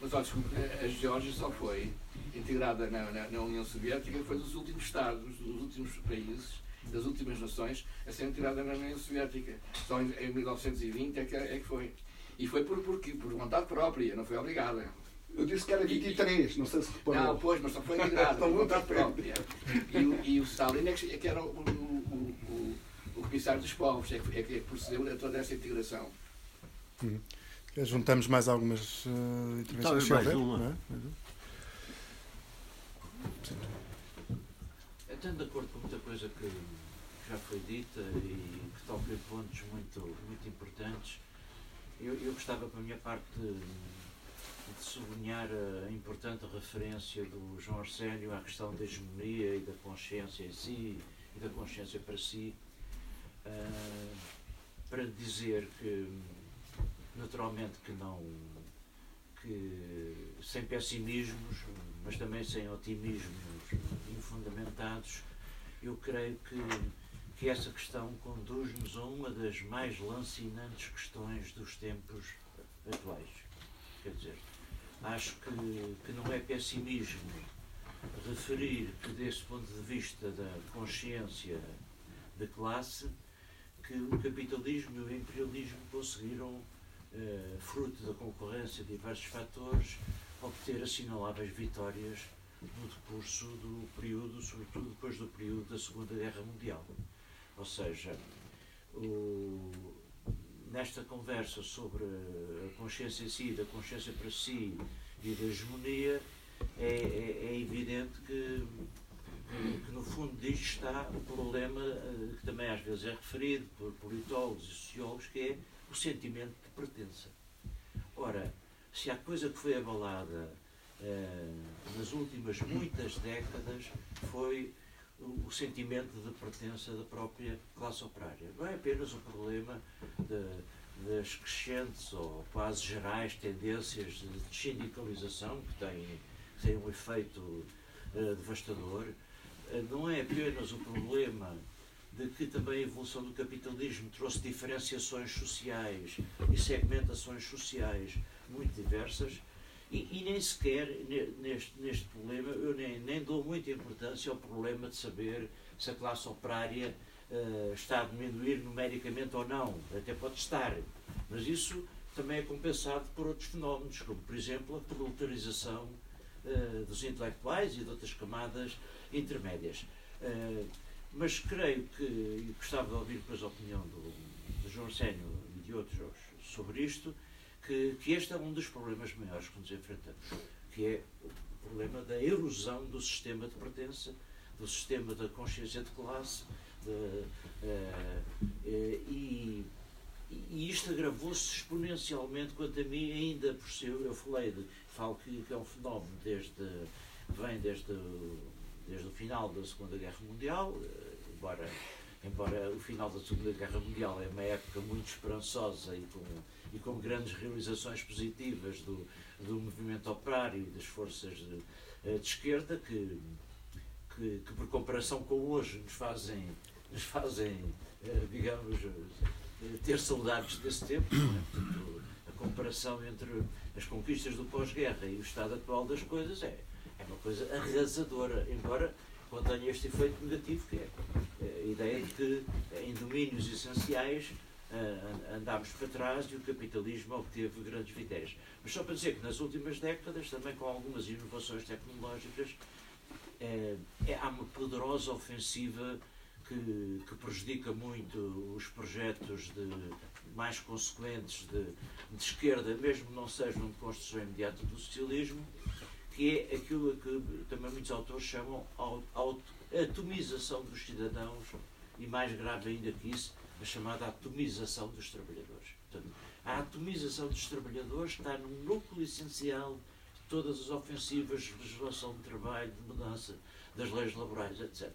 Mas olha, desculpa, a Geórgia só foi integrada na, na, na, União Soviética, foi dos últimos Estados, dos últimos países, das últimas nações a ser integrada na União Soviética. Só em, em 1920 é que, é que foi. E foi por, por, por vontade própria, não foi obrigada. Eu disse que era 23, e, não sei se reparou. Não, pois, mas só foi integrada, por vontade própria. E, o, e o Stalin é que, é que era o, o, o, o comissário dos povos, é que, é que procedeu a toda essa integração. Hum. Juntamos mais algumas uh, intervenções. Talvez mais uma. É? Estou de acordo com muita coisa que já foi dita e que toca em pontos muito, muito importantes. Eu, eu gostava, para a minha parte, de, de sublinhar a importante referência do João Arsénio à questão da hegemonia e da consciência em si e da consciência para si, uh, para dizer que naturalmente que não que sem pessimismos, mas também sem otimismos infundamentados, eu creio que, que essa questão conduz-nos a uma das mais lancinantes questões dos tempos atuais. Quer dizer, acho que, que não é pessimismo referir que, desse ponto de vista da consciência de classe, que o capitalismo e o imperialismo conseguiram fruto da concorrência de diversos fatores, obter assinaláveis vitórias no decurso do período, sobretudo depois do período da Segunda Guerra Mundial. Ou seja, o, nesta conversa sobre a consciência em si, da consciência para si e da hegemonia, é, é, é evidente que, que, no fundo disto está o problema eh, que também às vezes é referido por politólogos e sociólogos, que é o sentimento de pertença. Ora, se há coisa que foi abalada eh, nas últimas muitas décadas foi o, sentimento de pertença da própria classe operária. Não é apenas o problema de, das crescentes ou quase gerais tendências de sindicalização que têm, têm um efeito eh, devastador, eh, não é apenas o problema de que também a evolução do capitalismo trouxe diferenciações sociais e segmentações sociais muito diversas, e, e, nem sequer neste, neste problema eu nem, nem dou muita importância ao problema de saber se a classe operária uh, está a diminuir numericamente ou não. Até pode estar. Mas isso também é compensado por outros fenómenos, como por exemplo a proletarização uh, dos intelectuais e de outras camadas intermédias. Uh, mas creio que, e gostava de ouvir depois a opinião do, do João Arsénio e de outros sobre isto, que, que este é um dos problemas maiores que nos enfrentamos, que é o problema da erosão do sistema de pertença, do sistema da consciência de classe, de, uh, uh, e, e isto agravou-se exponencialmente quanto a mim, ainda por ser, eu falei, de, falo que é um fenómeno desde, vem desde desde o final da Segunda Guerra Mundial, eh, embora, embora o final da Segunda Guerra Mundial é uma época muito esperançosa e com, e com grandes realizações positivas do, do movimento operário e das forças de, eh, de esquerda, que, que, que, por comparação com hoje nos fazem, nos fazem eh, digamos, ter saudades desse tempo. É? Portanto, a comparação entre as conquistas do pós-guerra e o estado atual das coisas é, é uma coisa arrasadora, embora contenha este efeito negativo, que é a ideia de que em domínios essenciais andámos para trás e o capitalismo obteve grandes vitórias. Mas só para dizer que nas últimas décadas, também com algumas inovações tecnológicas, é, é, há uma poderosa ofensiva que, que, prejudica muito os projetos de, mais consequentes de, de esquerda, mesmo não sejam de construção imediata do socialismo, que é aquilo que também muitos autores chamam a atomização dos cidadãos e, mais grave ainda que isso, a chamada atomização dos trabalhadores. Portanto, a atomização dos trabalhadores está no núcleo essencial de todas as ofensivas de legislação de trabalho, de mudança das leis laborais, etc.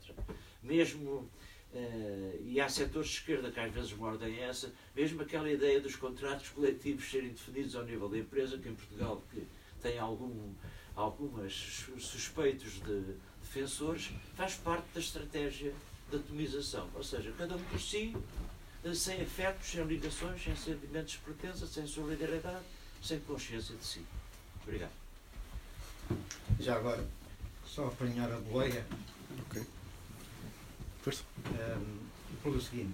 Mesmo, uh, e há setores de esquerda que às vezes mordem essa, mesmo aquela ideia dos contratos coletivos serem definidos ao nível da empresa, que em Portugal que tem algum algumas suspeitos de defensores, faz parte da estratégia de atomização, ou seja, cada um por si, sem afetos, sem ligações, sem sentimentos de pertença, sem solidariedade, sem consciência de si. Obrigado. Já agora, só apanhar a boleia. Ok. Força. Um, pelo seguinte,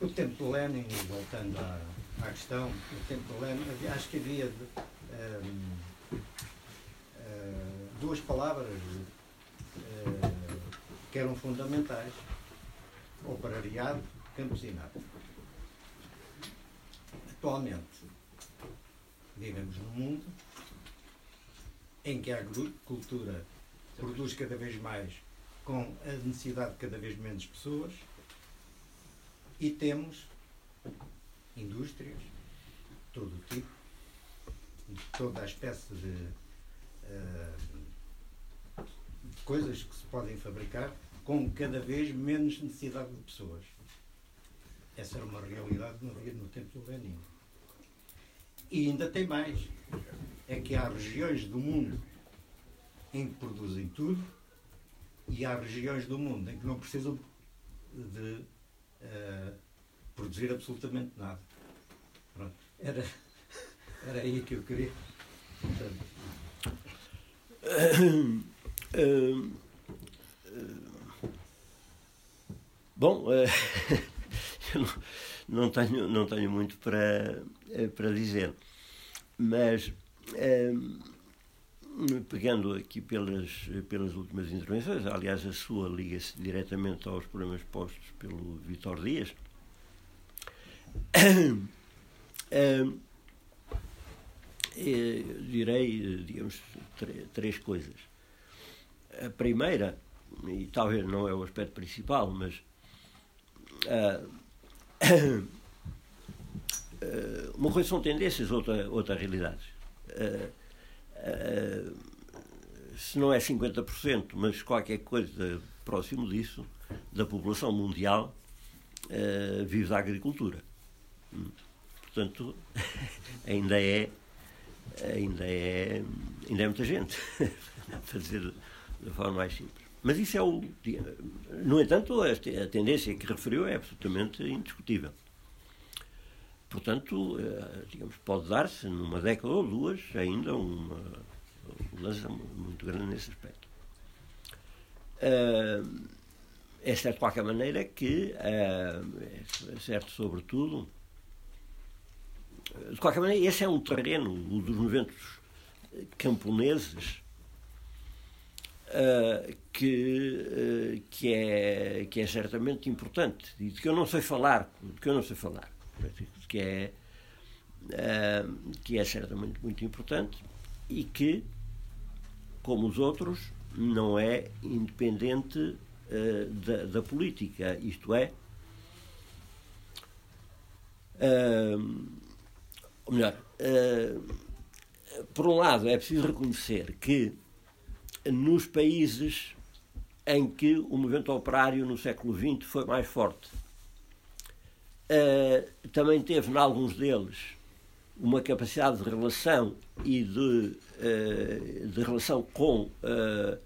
o tempo de Lenin, voltando à, à questão, o tempo de Lenin, acho que havia um, uh, duas palavras uh, que eram fundamentais, operariado, campesinato. Atualmente, vivemos num mundo em que a agricultura produz cada vez mais com a necessidade de cada vez menos pessoas e temos indústrias de todo o tipo, de toda a espécie de, uh, coisas que se podem fabricar com cada vez menos necessidade de pessoas. Essa era uma realidade no, no tempo do Lenin. E ainda tem mais. É que há regiões do mundo em que produzem tudo e há regiões do mundo em que não precisam de uh, produzir absolutamente nada. Pronto. Era, era aí que eu queria. bom, eu não, não, tenho, não tenho muito para, para dizer, mas pegando aqui pelas, pelas últimas intervenções, aliás, a sua liga-se diretamente aos problemas postos pelo Vitor Dias. direi, digamos, três coisas. A primeira, e talvez não é o aspecto principal, mas uh, uma coisa são tendências, outra, outra realidades. Uh, uh, se não é 50%, mas qualquer coisa próximo disso, da população mundial uh, vive da agricultura. Hum. Portanto, ainda é ainda é ainda é muita gente a fazer da forma mais simples. Mas isso é o. No entanto, a tendência que referiu é absolutamente indiscutível. Portanto, eh, digamos, pode dar-se numa década ou duas ainda uma mudança muito grande nesse aspecto. Uh, é certo, de qualquer maneira, que uh, é certo, sobretudo, de qualquer maneira, esse é um terreno, o dos movimentos camponeses, uh, que, que, é, que é certamente importante e de que eu não sei falar, de que eu não sei falar que é, uh, que é certamente muito importante e que, como os outros, não é independente uh, da, da, política. Isto é, uh, ou melhor, por um lado, é preciso reconhecer que nos países em que o movimento operário no século XX foi mais forte. Uh, também teve, em alguns deles, uma capacidade de relação e de, uh, de relação com, uh,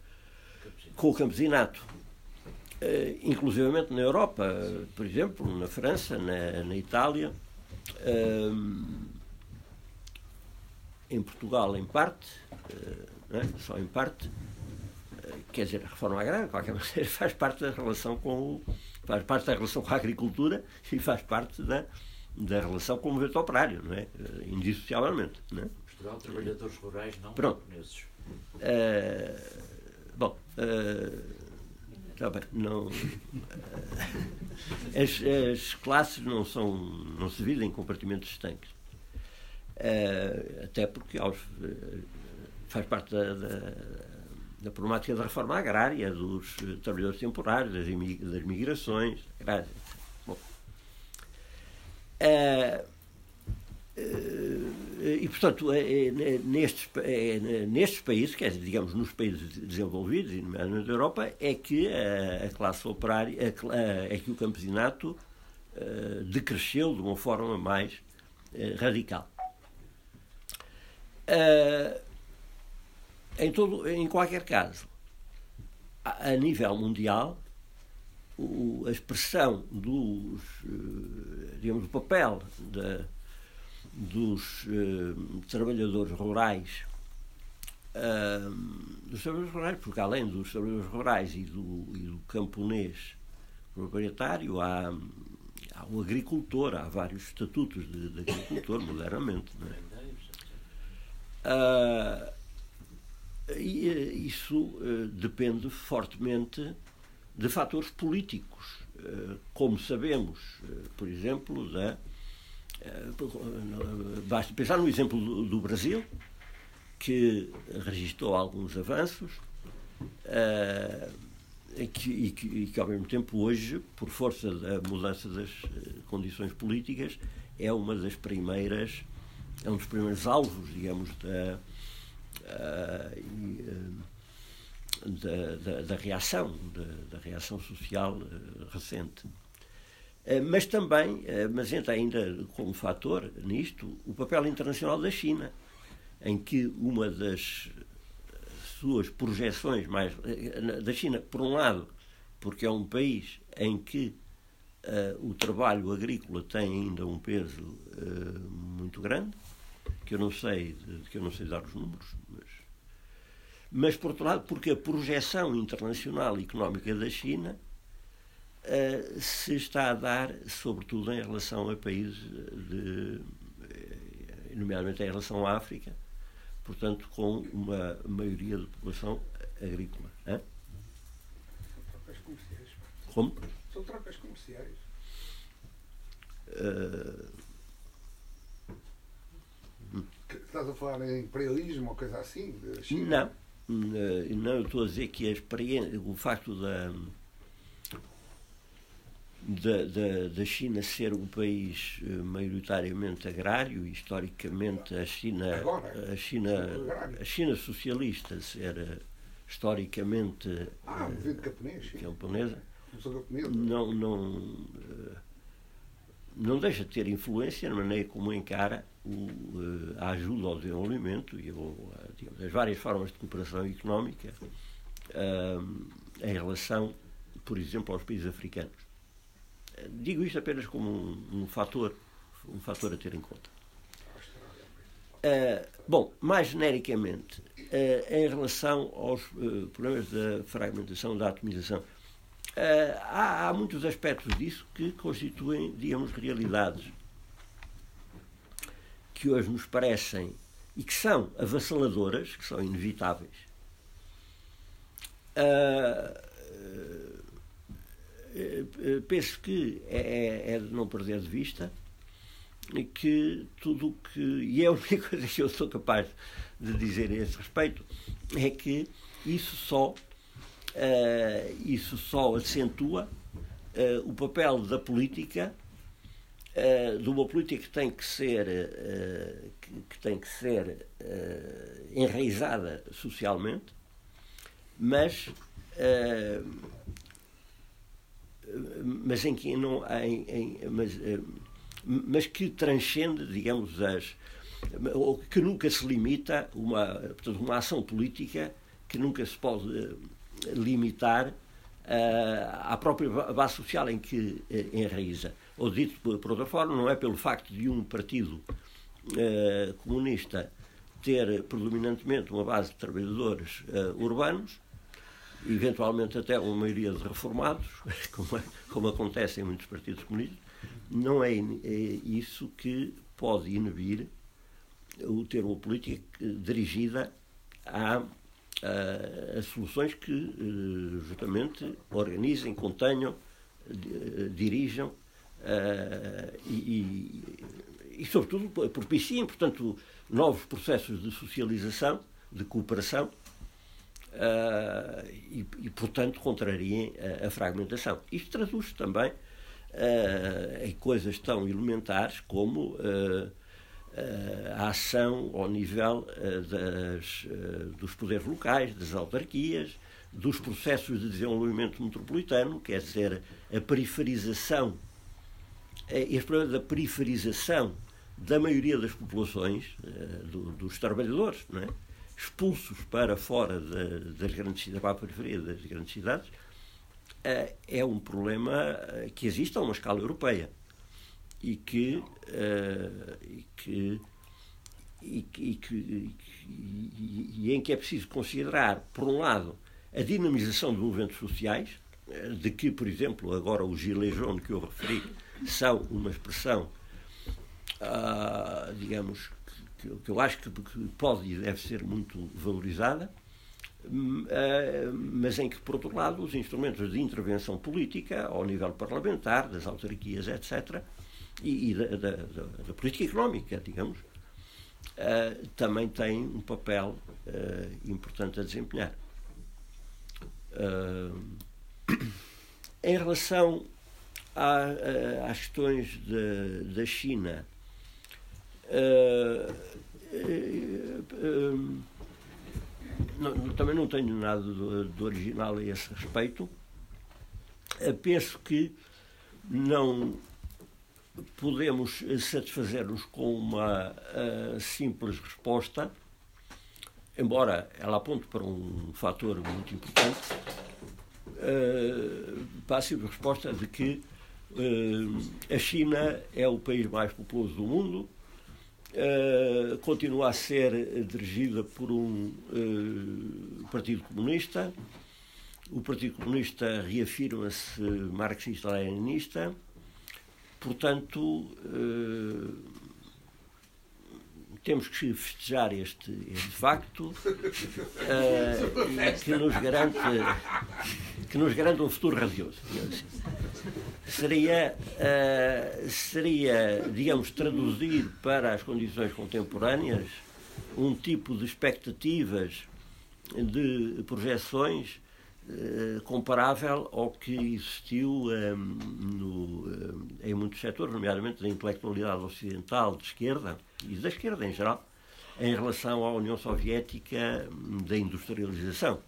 com o campesinato, uh, inclusivamente na Europa, por exemplo, na França, na, na Itália, em Portugal, em parte, é? só em parte, quer dizer, a reforma agrária, de qualquer maneira, faz parte da relação com o faz parte da relação com a agricultura e faz parte da, da relação com o movimento operário, não é? Eh, indissociavelmente. Não é? Portugal, trabalhadores rurais, não Pronto. japoneses. Uh, bom, uh, Tá bem, não, as, as, classes não, são, não se dividem em compartimentos estanques. Uh, até porque aos, faz parte da, da, da problemática da reforma agrária, dos trabalhadores temporários, das, das migrações. Uh, e, portanto, é, é, nestes, é, nestes países, quer dizer, digamos, nos países desenvolvidos, e nomeadamente da Europa, é que a, classe operária, é que o campesinato decresceu de uma forma mais radical. Uh, em, todo, em qualquer caso, a, a nível mundial, o, a expressão dos, digamos, o papel da, dos trabalhadores rurais dos trabalhadores rurais, porque além dos trabalhadores rurais e do, e do camponês proprietário, há, há o agricultor, há vários estatutos de, de agricultor, modernamente. Não é? Uh, e isso uh, depende fortemente de fatores políticos, uh, como sabemos, por exemplo, da, basta pensar no exemplo do, do Brasil, que registrou alguns avanços e, que, e, que, e, que, ao mesmo tempo, hoje, por força da mudança das eh, condições políticas, é uma das primeiras, é um dos primeiros alvos, digamos, da, uh, da, da, da, reação, da, reação social recente. Mas também, mas entra ainda como fator nisto, o papel internacional da China em que uma das suas projeções mais da China, por um lado, porque é um país em que uh, o trabalho agrícola tem ainda um peso uh, muito grande, que eu não sei, que eu não sei dar os números, mas, mas por outro lado, porque a projeção internacional económica da China uh, se está a dar, sobretudo em relação a países de, nomeadamente em relação à África, portanto, com uma maioria de população agrícola. Hã? Trocas comerciais. Como? São trocas comerciais. Uh... Estás a falar em imperialismo ou coisa assim? Não. Não, eu estou a dizer que a experiência, o facto da, da, da, da, China ser um país eh, maioritariamente agrário, historicamente a China, Agora, a China, a China socialista ser historicamente ah, uh, camponês, camponesa, não, não, uh, não deixa de ter influência na maneira como encara o, uh, a ajuda ao desenvolvimento e digamos, as várias formas de cooperação económica em relação, por exemplo, aos países africanos. Digo isto apenas como um, um fator, um fator a ter em conta. Uh, bom, mais genericamente, uh, em relação aos uh, problemas da fragmentação, da atomização, há, há, muitos aspectos disso que constituem, digamos, realidades que hoje nos parecem e que são avassaladoras, que são inevitáveis. Uh, eh, eh, penso que é, é, é, de não perder de vista que tudo que. E é a única coisa que eu sou capaz de dizer a esse respeito é que isso só, isso só acentua uh, o papel da política, uh, de uma política que tem que ser, que, tem que ser enraizada socialmente, mas mas em que não em, em, mas, eh, mas que transcende, digamos, as ou que nunca se limita uma portanto, uma ação política que nunca se pode eh, limitar uh, à própria base social em que uh, enraiza. Ou dito por, outra forma, não é pelo facto de um partido uh, comunista ter predominantemente uma base de trabalhadores urbanos eventualmente até uma maioria de reformados, como, é, como acontece em muitos partidos comunistas, não é, é isso que pode inibir o ter uma política dirigida a, a, a soluções que eh, justamente organizem, contenham, dirijam uh, e, e, e, sobretudo, propiciem, portanto, novos processos de socialização, de cooperação, e, e, portanto, contrariem a, a, fragmentação. Isto traduz também em coisas tão elementares como a ação ao nível das, dos poderes locais, das autarquias, dos processos de desenvolvimento metropolitano, quer dizer, a periferização, este problema da periferização da maioria das populações, do, dos trabalhadores, é? expulsos para fora das grandes cidades, para a periferia das grandes cidades, é um problema que existe a uma escala europeia e que, e que e, e, em que é preciso considerar, por um lado, a dinamização de movimentos sociais, de que, por exemplo, agora os Gilets jaunes que eu referi são uma expressão, uh, digamos, que, que, eu acho que, pode e deve ser muito valorizada, uh, mas em que, por outro lado, os instrumentos de intervenção política, ao nível parlamentar, das autarquias, etc., e, e da, da, da, política económica, digamos, uh, também têm um papel importante a desempenhar. em relação às questões de, da China, uh, uh, não, também não tenho nada de, original a esse respeito. penso que não podemos satisfazer-nos com uma simples resposta, embora ela aponte para um fator muito importante, uh, passe a resposta de que uh, a China é o país mais populoso do mundo, uh, continua a ser dirigida por um Partido Comunista, o Partido Comunista reafirma-se marxista-leninista, portanto temos que festejar este, este facto uh, que nos garante que nos garante um futuro radioso. Seria, uh, seria, digamos, traduzir para as condições contemporâneas um tipo de expectativas, de projeções uh, comparável ao que existiu um, no, um, em muitos setores, nomeadamente da intelectualidade ocidental de esquerda, e da esquerda em geral, em relação à União Soviética da industrialização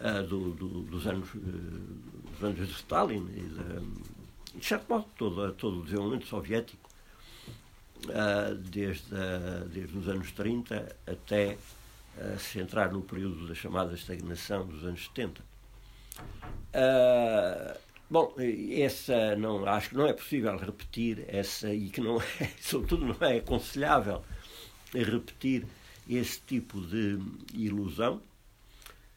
uh, do, do, dos, anos, uh, dos anos de Stalin e, de, de certo modo, todo, todo o desenvolvimento soviético desde, desde os anos 30 até se entrar no período da chamada estagnação dos anos 70. Uh, Bom, essa não, acho que não é possível repetir essa e que não é, sobretudo não é aconselhável repetir esse tipo de ilusão.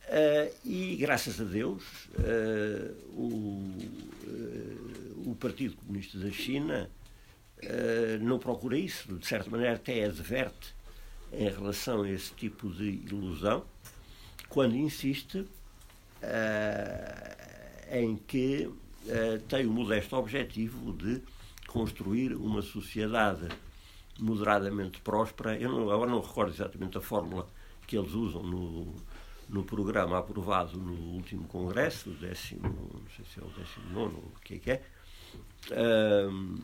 Uh, e graças a Deus uh, o, uh, o Partido Comunista da China não procura isso, de certa maneira até adverte em relação a esse tipo de ilusão, quando insiste em que uh, tem o modesto objetivo de construir uma sociedade moderadamente próspera. Eu não, agora não recordo exatamente a fórmula que eles usam no, no programa aprovado no último congresso, décimo, não sei se é o décimo nono, o que é que é. Uh,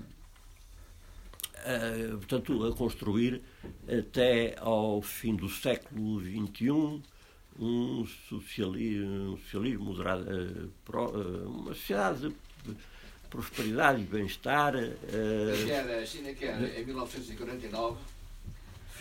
uh, portanto, a construir até ao fim do século XXI um socialismo, um socialismo moderado, pro, uh, uma sociedade de prosperidade e bem-estar. Uh, quer, a China quer, em 1949,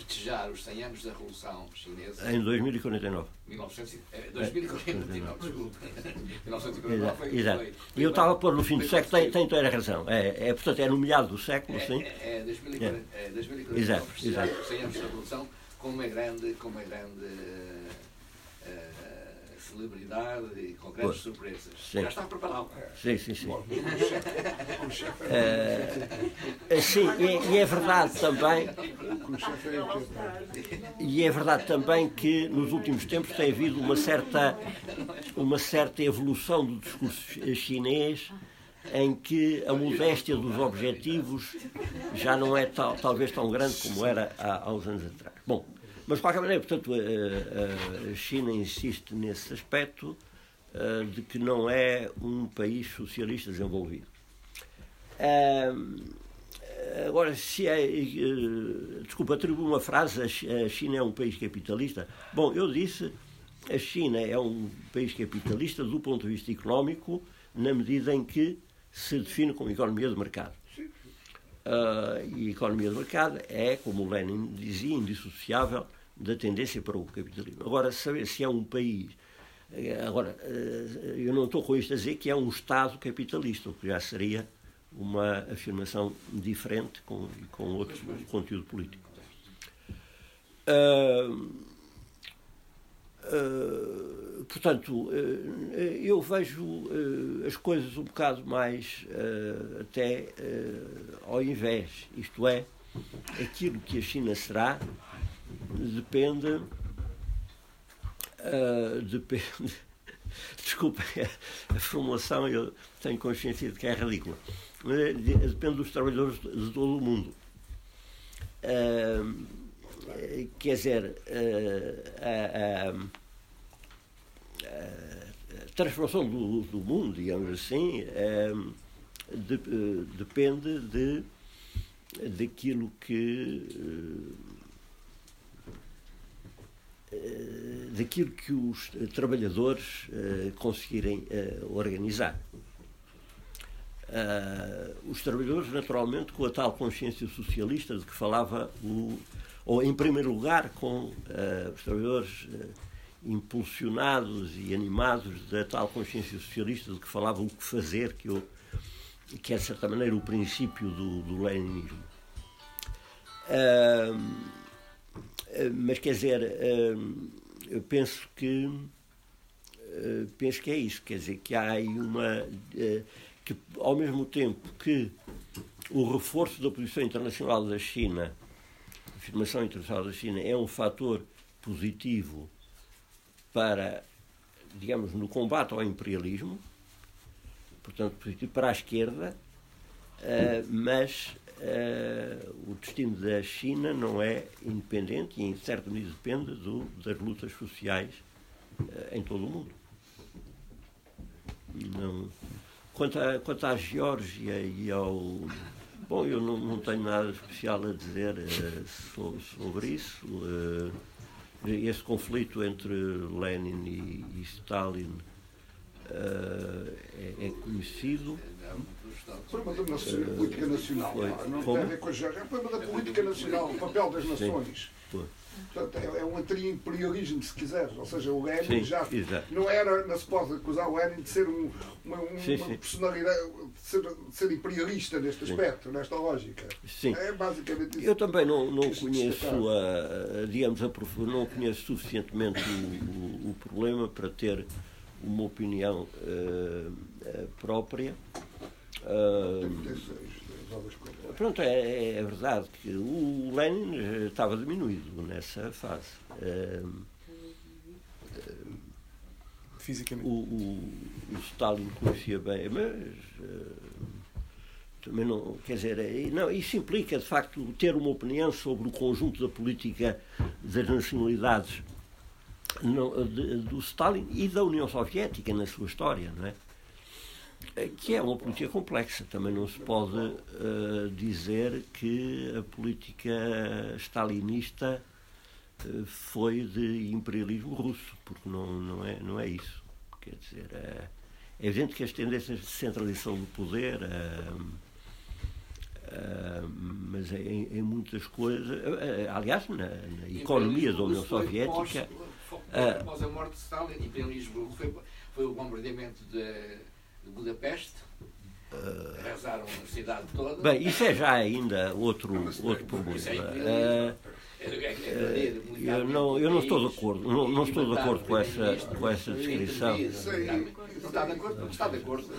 festejar os 100 anos da Revolução Chinesa. Em 2049. 1900, 2049, desculpe. 1949 foi, Exato. Foi, e eu estava a pôr no fim do século, tem, tem toda a razão. É, é, portanto, é no meado do século, é, sim. É, é 2049, é. 2049 exato, exato. os 100 anos da Revolução com uma grande, com uma grande celebridade e com grandes surpresas. Sim. Já está preparado. Sim, sim, sim. é, sim, e, e, é verdade também. E é verdade também que nos últimos tempos tem havido uma certa, uma certa evolução do discurso chinês em que a modéstia dos objetivos já não é tal, talvez tão grande como era há, há uns anos atrás. Bom, mas, de qualquer maneira, portanto, a, a China insiste nesse aspecto uh, de que não é um país socialista desenvolvido. Uh, agora, se é. Uh, desculpa, atribuo uma frase: a China é um país capitalista. Bom, eu disse a China é um país capitalista do ponto de vista económico, na medida em que se define como economia de mercado. Uh, e economia de mercado é, como Lenin dizia, indissociável da tendência para o capitalismo. Agora, saber se é um país Agora, eu não estou com isto a dizer que é um Estado capitalista, o que já seria uma afirmação diferente com, com outro conteúdo político. Uh, uh, portanto, uh, eu vejo as coisas um bocado mais até ao invés, isto é, aquilo que a China será depende. depende desculpa, a formulação eu tenho consciência de que é ridícula. Mas depende dos trabalhadores de todo o mundo. Uh, quer dizer, uh, a, a, a, transformação do, do, mundo, digamos assim, uh, de, depende de, daquilo que daquilo que os trabalhadores conseguirem organizar. Os trabalhadores, naturalmente, com a tal consciência socialista de que falava o. ou, em primeiro lugar, com uh, os trabalhadores uh, impulsionados e animados da tal consciência socialista de que falava o que fazer, que, eu, que é, de certa maneira, o princípio do, do leninismo. mas, quer dizer, eu penso que. penso que é isso, quer dizer, que há aí uma que, ao mesmo tempo que o reforço da posição internacional da China, afirmação internacional da China, é um fator positivo para, digamos, no combate ao imperialismo, portanto, positivo para a esquerda, uh, mas uh, o destino da China não é independente e, em certo medida, depende do, das lutas sociais uh, em todo o mundo. Não, Quanto, a, quanto à Geórgia e ao. Bom, eu não, não tenho nada especial a dizer uh, sobre, sobre, isso. Uh, esse conflito entre Lenin e, e Stalin uh, é, é, conhecido. Problema da política nacional não tem a ver com a Geórgia. É o problema da política nacional, o papel das nações. Sim, Portanto, é, é um anti-imperialismo, se quiseres. Ou seja, o Lenin sim, já exato. não era, não se pode acusar o Lenin de ser um, uma, uma sim, personalidade, de ser, de ser, imperialista neste aspecto, nesta lógica. Sim. É basicamente isso. Eu também não, não conheço, a, digamos, a, não conheço suficientemente o, o, o problema para ter uma opinião uh, própria. Uh, Pronto, é, é, verdade que o Lenin estava diminuído nessa fase. Fisicamente. O, o, o, Stalin conhecia bem, mas também não. Quer dizer, não, isso implica, de facto, ter uma opinião sobre o conjunto da política das nacionalidades do Stalin e da União Soviética na sua história, não é? Que é uma política complexa. Também não se pode uh, dizer que a política stalinista uh, foi de imperialismo russo, porque não, não, é, não é isso. Quer dizer, é, é evidente que as tendências de centralização do poder, uh, mas em, em, muitas coisas, aliás, na, na economia da União Soviética. Após a morte de Stalin, imperialismo foi, foi o bombardeamento de de Budapeste. Uh, Rezaram a cidade toda. Bem, isso é já ainda outro, outro problema. Uh, eu não, eu não estou de acordo, não, não estou de acordo com essa, com essa descrição. Não está de acordo? Está de acordo.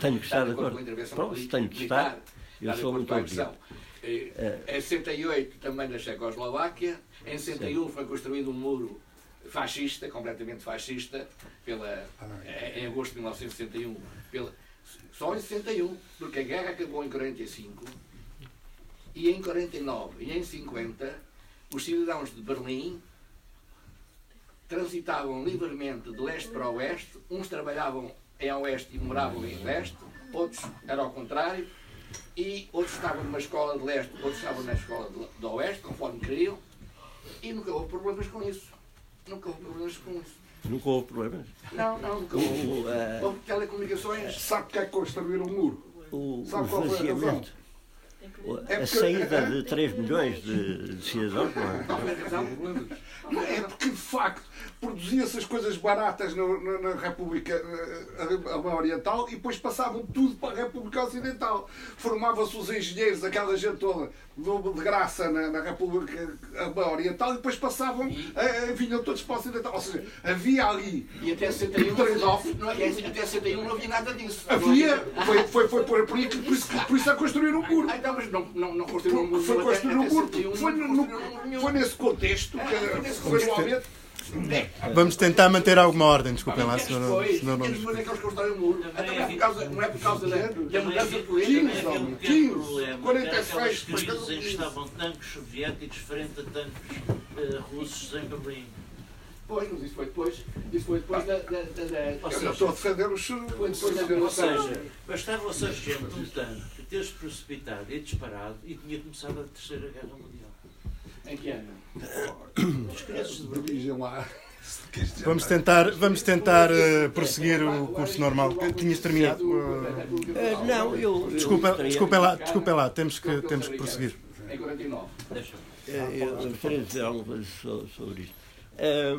Tenho que estar de acordo. Pronto, se tenho que estar, eu sou muito obrigado. Em 68 também na Checoslováquia, em 61 foi construído um muro fascista, completamente fascista, pela, em agosto de 1961, pela, só em 61, porque a guerra acabou em 45, e em 49 e em 50, os cidadãos de Berlim transitavam livremente de leste para oeste, uns trabalhavam em oeste e moravam em leste, outros era ao contrário, e outros estavam numa escola de leste, outros estavam na escola de, de oeste, conforme queriam, e nunca houve problemas com isso. Nunca houve problemas com isso. Nunca houve problemas? Não, não, nunca houve. O, uh, houve telecomunicações. Sabe que é que construíram um muro? O, Sabe o qual foi a razão? a saída de 3 milhões de, de cidadãos, não é? Não é porque, de facto, produzia-se as coisas baratas na, na- na República eh, Alemã Oriental e depois passavam tudo para a República Ocidental. Formavam-se os engenheiros, aquela gente toda de graça na, na República Alemã Oriental e depois passavam, eh, eh, vinham todos para o Ocidental. Ou seja, havia ali E até 61, Trade-off. não, e até 61 não havia nada disso. Havia, foi, foi, foi por, por, aí que- por, isso, por isso a construir o muro. Ah, então, mas não, não, não construíram um muro. Foi construir até muro. 61 Foi, no- um foi nesse contexto que foi igualmente. Vamos tentar manter alguma ordem, desculpem lá, Pequenos senão não, pequenos nos- foi aqueles que construíram o muro. Não é por causa, não é por causa da, da mudança de política. 15, Havia um homem, pequeno 15, problema, 46, que era aquelas mas crises em que cada- estavam tanques soviéticos frente a tanques eh, russos em Berlim. Pois, mas isso foi depois, isso foi depois da... da, da, da Ou Eu não estou a defender os. depois da Ou seja, bastava o sargento de um tanque ter-se precipitado e disparado e tinha começado a Terceira Guerra Mundial. Em que ano? Os crianças de Berlim. Lá. Vamos tentar, vamos tentar eh, prosseguir o curso normal. Tinhas terminado? Eh, não, eu. Desculpa, desculpem lá, desculpem lá, temos que, temos que prosseguir. Em 49. Deixa-me. Eh, Eu eu gostaria de dizer alguma coisa so- sobre isto. Eh,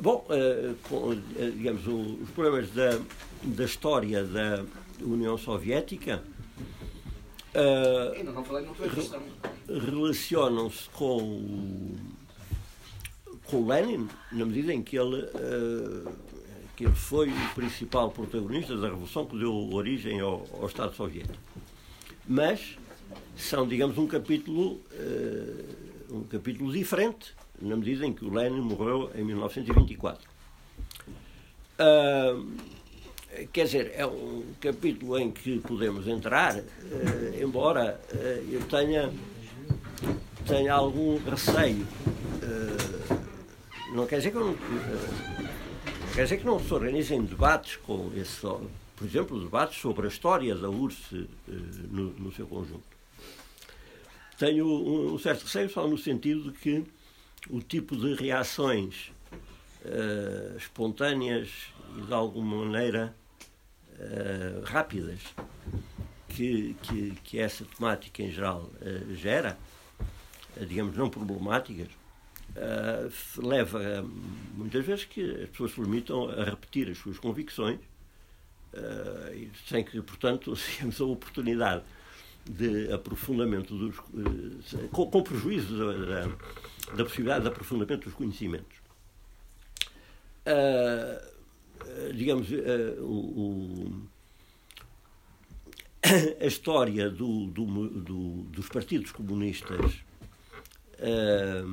bom, eh, com, eh, digamos, o- os problemas da, da história da União Soviética questão. relacionam-se com o, com o Lenin, na medida em que ele, eh, que ele foi o principal protagonista da revolução que deu origem ao, ao Estado Soviético. Mas são, digamos, um capítulo, eh, um capítulo diferente, na medida em que o Lenin morreu em 1924. Ah, quer dizer, é um capítulo em que podemos entrar, eh, embora eh, eu tenha, tenha algum receio. eh, não quer dizer que não, quer dizer que não se organizem debates com esse, por exemplo, debates sobre a história da URSS no, no seu conjunto. Tenho um, certo receio só no sentido de que o tipo de reações espontâneas e de alguma maneira eh, rápidas que, que, que essa temática em geral eh, gera, eh, digamos, não problemáticas, eh, leva muitas vezes que as pessoas se limitam a repetir as suas convicções sem que, portanto, tenhamos a oportunidade de aprofundamento dos. com, com prejuízo da, da, da possibilidade de aprofundamento dos conhecimentos. Ah, digamos, ah, o- o- a história do- do- do- dos partidos comunistas ah,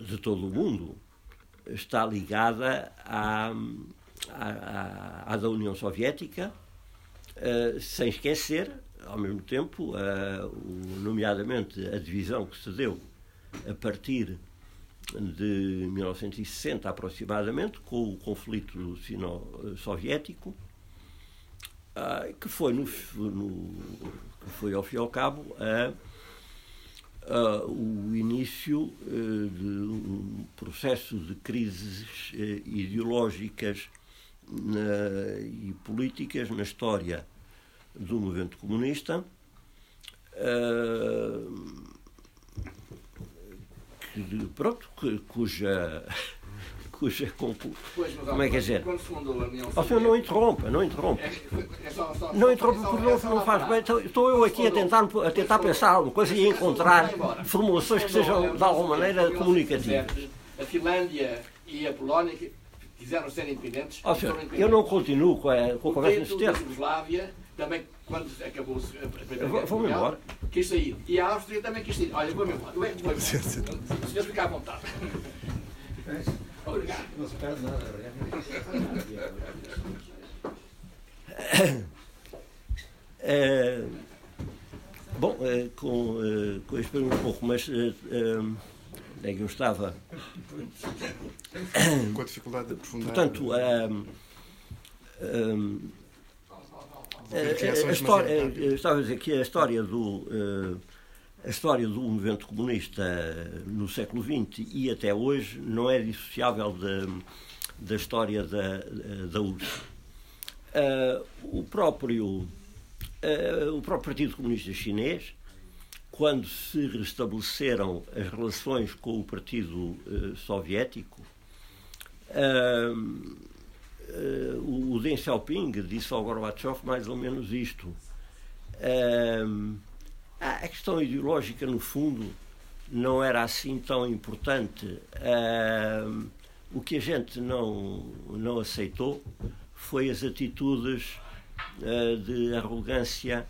de todo o mundo está ligada à, à, à- da União Soviética, ah, sem esquecer, ao mesmo tempo, o- nomeadamente a divisão que se deu a partir de 1960 aproximadamente, com o conflito sino-soviético, ah, que foi, no, no- que foi ao fim e ao cabo a, a- o início eh, de um processo de crises eh, ideológicas na- e políticas na história do movimento comunista. ah, pronto, cuja, cuja. Pois, mas, Como é que é dizer? Quando se fundou a União Ó senhor, não interrompa, não interrompa. É, é só- só- Não interrompa porque é não, não faz bem. Então, Estou eu aqui a tentar, a tentar pensar alguma coisa e encontrar formulações que sejam de alguma maneira comunicativas. A Finlândia e a Polónia quiseram ser independentes. Senhor, eu não continuo com a, com a conversa nesse termo. Jugoslávia, também, quando acabou a Primeira vou- Guerra vou-me Mundial, embora. quis sair. E a Áustria também quis sair. Olha, vou-me embora. Vou- vou- O senhor fica à vontade. Obrigado. Não se perde nada, Eh, bom, eh, com, eh, com este um pouco, mas onde é que eu estava? Com a dificuldade de aprofundar. Portanto, ahm, a, a- a reações história, demasiado rápidas. eh, estava a dizer que a história do eh, a história do movimento comunista no século XX e até hoje não é dissociável da, da história da, da URSS. Ah, o próprio ah, o próprio Partido Comunista Chinês quando se restabeleceram as relações com o Partido Soviético, o Deng Xiaoping disse ao Gorbachev mais ou menos isto. a questão ideológica, no fundo, não era assim tão importante. o que a gente não, não aceitou foi as atitudes uh, de arrogância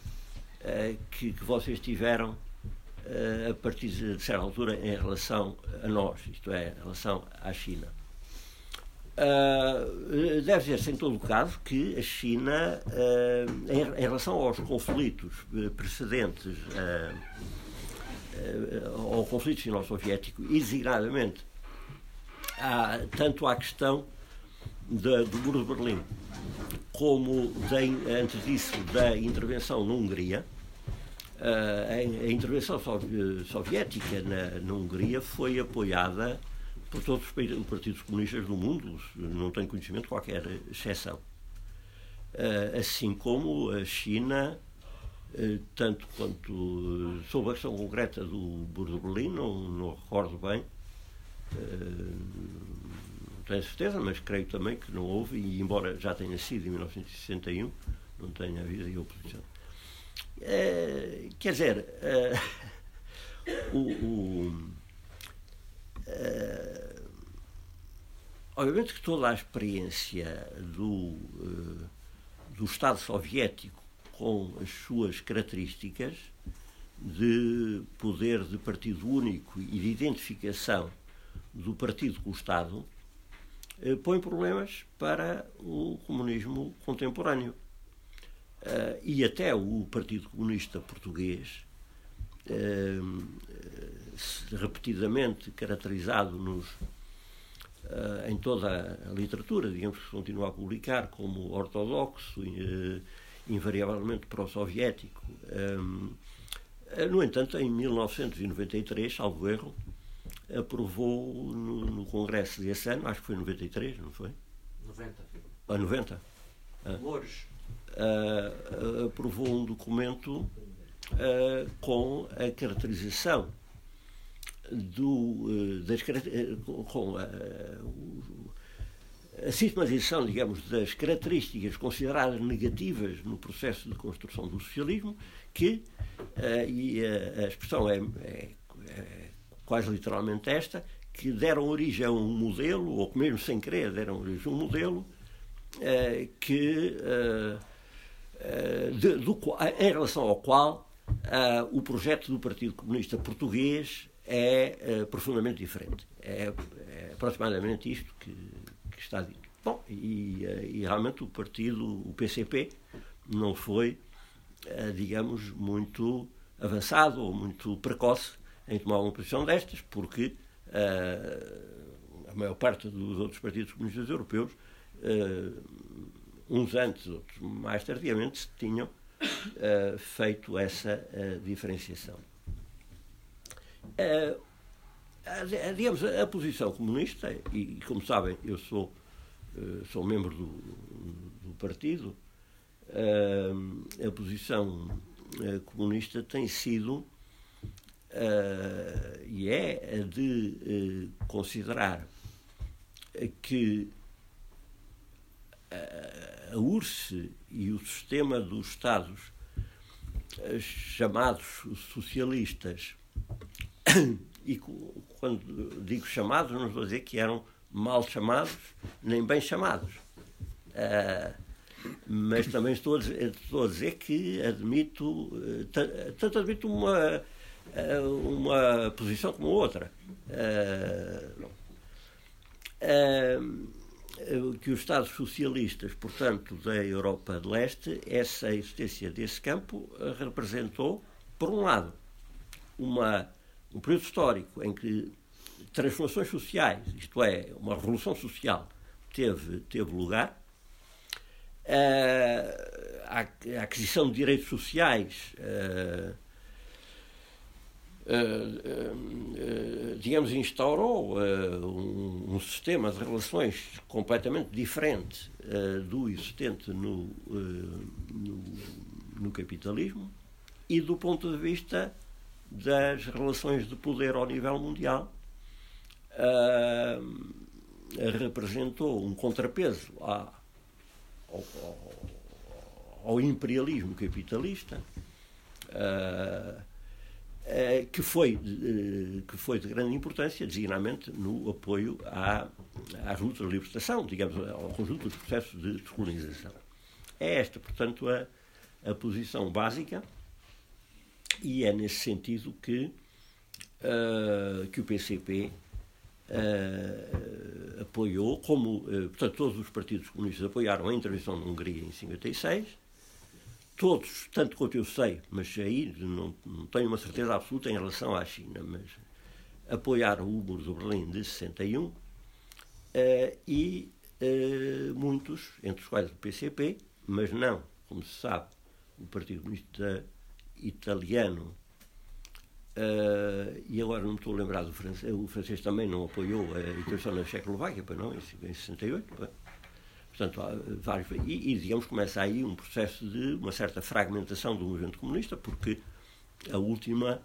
uh, que, que, vocês tiveram uh, a partir de certa altura em relação a nós, isto é, em relação à China. Deve dizer-se em todo o caso que a China, em, em, relação aos conflitos precedentes ao conflito sino-soviético, designadamente há, tanto à questão do muro de Berlim como antes disso da intervenção na Hungria, a, a intervenção soviética na, na, Hungria foi apoiada por todos os partidos comunistas do mundo, não tenho conhecimento qualquer exceção. Assim como a China, tanto quanto sobre a questão concreta do Muro de Berlim, não, não recordo bem, tenho certeza, mas creio também que não houve, e embora já tenha sido em 1961, não tenha havido aí oposição. Quer dizer, o, o é, obviamente que toda a experiência do, do Estado soviético com as suas características de poder de partido único e de identificação do partido com o Estado eh, põe problemas para o comunismo contemporâneo. Uh, e até o Partido Comunista Português, uh, repetidamente caracterizado nos, uh, em toda a literatura, digamos que continua a publicar como ortodoxo, invariavelmente pró-soviético. no entanto, em 1993, salvo erro, aprovou no, no, Congresso desse ano, acho que foi 93, não foi? 90. Ah, 90? Ah. Louros. Ah, aprovou um documento ah, com a caracterização do, ah, das, com a, a sistematização, digamos, das características consideradas negativas no processo de construção do socialismo, que, e a, expressão é, é, é quase literalmente esta, que deram origem a um modelo, ou que mesmo sem querer deram origem a um modelo, eh, que, eh, eh, de, do, em relação ao qual o projeto do Partido Comunista Português é profundamente diferente. É, é aproximadamente isto que, que, está dito. Bom, e, e realmente o partido, o PCP, não foi, digamos, muito avançado ou muito precoce em tomar uma posição destas, porque a maior parte dos outros partidos comunistas europeus, uns antes, outros mais tardiamente, tinham feito essa diferenciação. A, digamos, a posição comunista, e como sabem, eu sou, sou membro do, do partido, a posição comunista tem sido e é de considerar que a URSS e o sistema dos Estados chamados socialistas, e quando digo chamados, não estou a dizer que eram mal chamados, nem bem chamados. Uh, mas também estou a, dizer, estou a dizer que admito, tanto admito uma eh, uma posição como outra. Eh, eh, que os Estados socialistas, portanto, da Europa de Leste, essa existência desse campo representou, por um lado, uma, um período histórico em que transformações sociais, isto é, uma revolução social, teve, teve lugar, a aquisição de direitos sociais Uh, uh, digamos, instaurou um, um, sistema de relações completamente diferente do existente no, no, no, capitalismo e do ponto de vista das relações de poder ao nível mundial. Uh, representou um contrapeso à, ao, ao, ao, imperialismo capitalista. Uh, uh, que, foi, que foi de grande importância, designadamente no apoio à, às lutas de libertação, digamos, ao conjunto dos processos de descolonização. É esta, portanto, a, a posição básica e é nesse sentido que, uh, que o PCP uh, eh, apoiou, como uh, portanto, todos os partidos comunistas apoiaram a intervenção na Hungria em 56, todos, tanto quanto eu sei, mas aí não, não tenho uma certeza absoluta em relação à China, mas apoiaram o muro de Berlim de 61 e muitos, entre os quais o PCP, mas não, como se sabe, o Partido Comunista Italiano, uh, e agora não me estou a lembrar do francês, o francês também não apoiou a intervenção na Checoslováquia, pois não, em 68. Pois. Portanto, há vários, e, e, digamos, começa aí um processo de uma certa fragmentação do movimento comunista, porque a última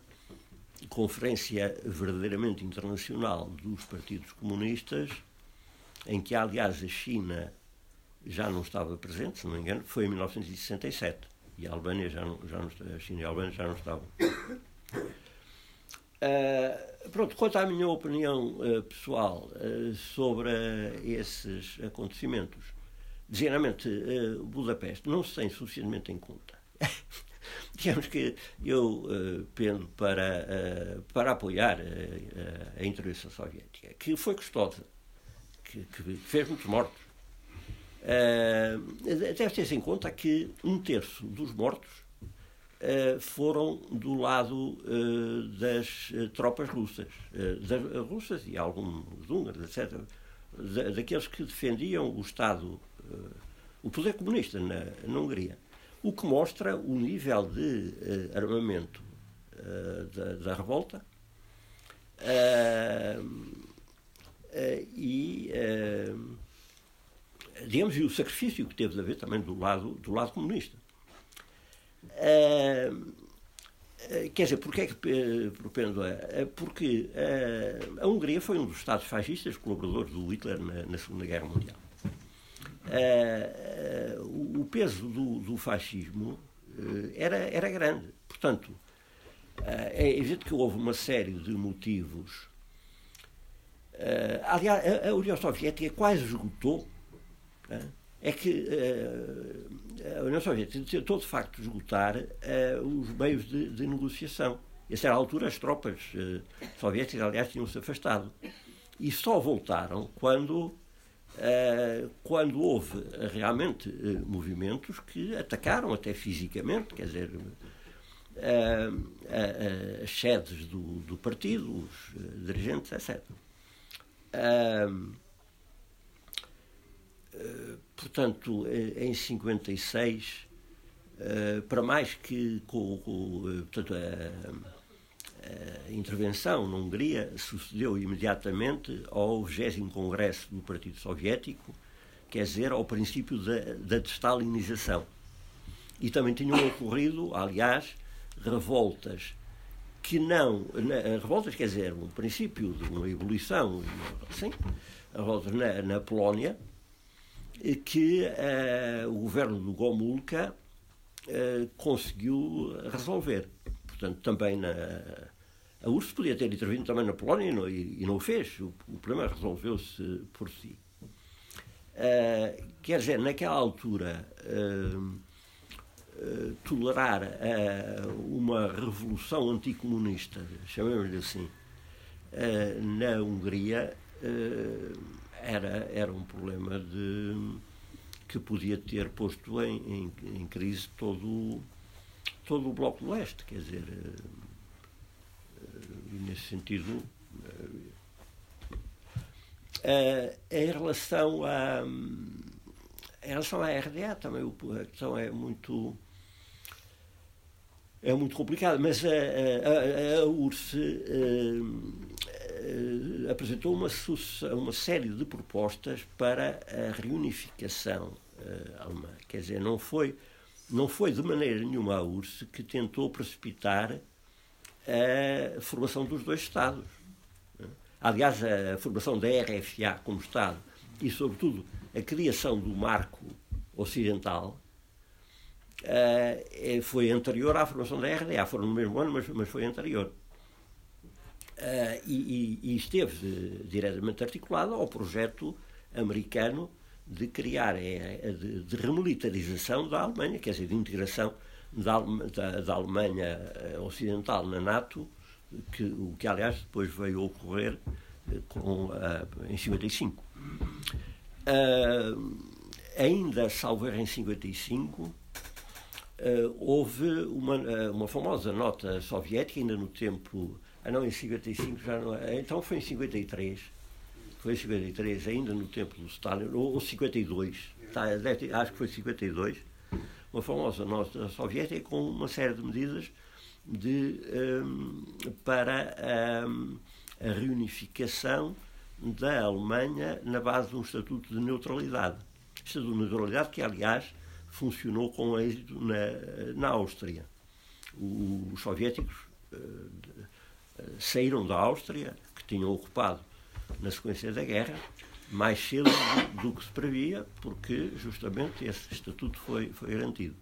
conferência verdadeiramente internacional dos partidos comunistas, em que, aliás, a China já não estava presente, se não me engano, foi em 1967. E a Albânia já não, já não a China e a Albânia já não estavam. Uh, pronto, quanto à minha opinião uh, pessoal uh, sobre esses acontecimentos, geralmente Budapeste não se tem suficientemente em conta. Digamos que eu pendo para, para apoiar a intervenção soviética, que foi custosa, que, que fez muitos mortos, Uh, deve ter-se em conta que um terço dos mortos uh, foram do lado uh, das tropas russas, das russas e alguns húngaros, etc., da, daqueles que defendiam o Estado, o poder comunista na, na, Hungria. O que mostra o nível de armamento da, da, revolta e digamos, e o sacrifício que teve de haver também do lado, do lado comunista. Uh, quer dizer, porquê é que propendo a? Porque uh, a Hungria foi um dos Estados fascistas colaboradores do Hitler na, na Segunda Guerra Mundial. O, peso do, do fascismo era, era grande. Portanto, é evidente que houve uma série de motivos. aliás, a União Soviética quase esgotou é que uh, a União Soviética tentou de facto esgotar uh, os meios de, de, negociação. E a certa altura as tropas uh, soviéticas, aliás, tinham-se afastado. E só voltaram quando, quando houve realmente movimentos que atacaram até fisicamente, quer dizer, as sedes do, do partido, os dirigentes, etc. Eh, portanto, eh, em 56, eh, para mais que com, com portanto, a, a, intervenção na Hungria sucedeu imediatamente ao 20 Congresso do Partido Soviético, quer dizer, ao princípio da, da destalinização. E também tinham ocorrido, aliás, revoltas que não. revoltas, quer dizer, um princípio de uma evolução, assim, revoltas na, na Polónia, que uh, o governo do Gomulka uh, conseguiu resolver. Portanto, também na, a URSS podia ter intervindo também na Polónia e não, e, não o fez. O, o problema resolveu-se por si. Uh, quer dizer, naquela altura, tolerar uma revolução anticomunista, chamemos-lhe assim, na Hungria era, era um problema de, que podia ter posto em, em, em crise todo, todo o Bloco do Leste. Quer dizer, uh, nesse sentido. Uh, em relação a em relação à RDA também a questão é muito é muito complicada, mas a, a, a, a URSS apresentou uma, uma série de propostas para a reunificação uh, alemã. Quer dizer, não foi, não foi de maneira nenhuma a URSS que tentou precipitar a formação dos dois Estados. Aliás, a formação da RFA como Estado e, sobretudo, a criação do marco ocidental uh, foi anterior à formação da RDA. Foram no mesmo ano, mas, mas foi anterior. Uh, e, e, esteve diretamente articulado ao projeto americano de criar, é, de, de, remilitarização da Alemanha, quer dizer, de integração da, da, da Alemanha eh, Ocidental na NATO, que, o que aliás depois veio ocorrer com, uh, em 55. Uh, ainda, salvo em 55, Uh, houve uma, uma famosa nota soviética, ainda no tempo. Ah, não, em 55 já não. É, então foi em 53. Foi em 53, ainda no tempo do Stalin, ou, ou 52. Tá, acho que foi 52. Uma famosa nota soviética com uma série de medidas de, um, para um, a reunificação da Alemanha na base de um estatuto de neutralidade. Estatuto de neutralidade que, aliás, funcionou com êxito na, na Áustria. Os soviéticos uh, saíram da Áustria, que tinham ocupado na sequência da guerra, mais cedo do, do que se previa, porque justamente esse estatuto foi, foi garantido.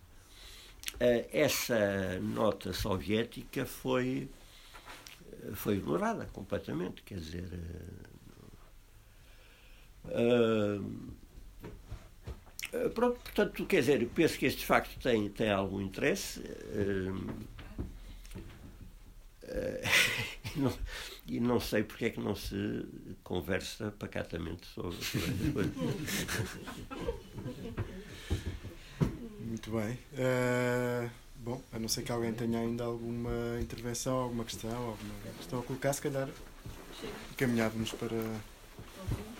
Uh, essa nota soviética foi, foi ignorada completamente, quer dizer. Uh, pronto, portanto, quer dizer, penso que este facto tem, tem algum interesse. Uh, uh, e, não, e não sei porque é que não se conversa pacatamente sobre, sobre coisas. Muito bem. Uh, bom, a não ser que alguém tenha ainda alguma intervenção, alguma questão, alguma questão a colocar, se calhar caminhávamos para,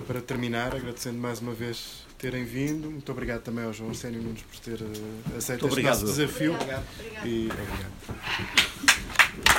para terminar, agradecendo mais uma vez terem vindo. Muito obrigado também ao João Arsénio Nunes por ter uh, aceito este nosso desafio. Obrigado. E obrigado.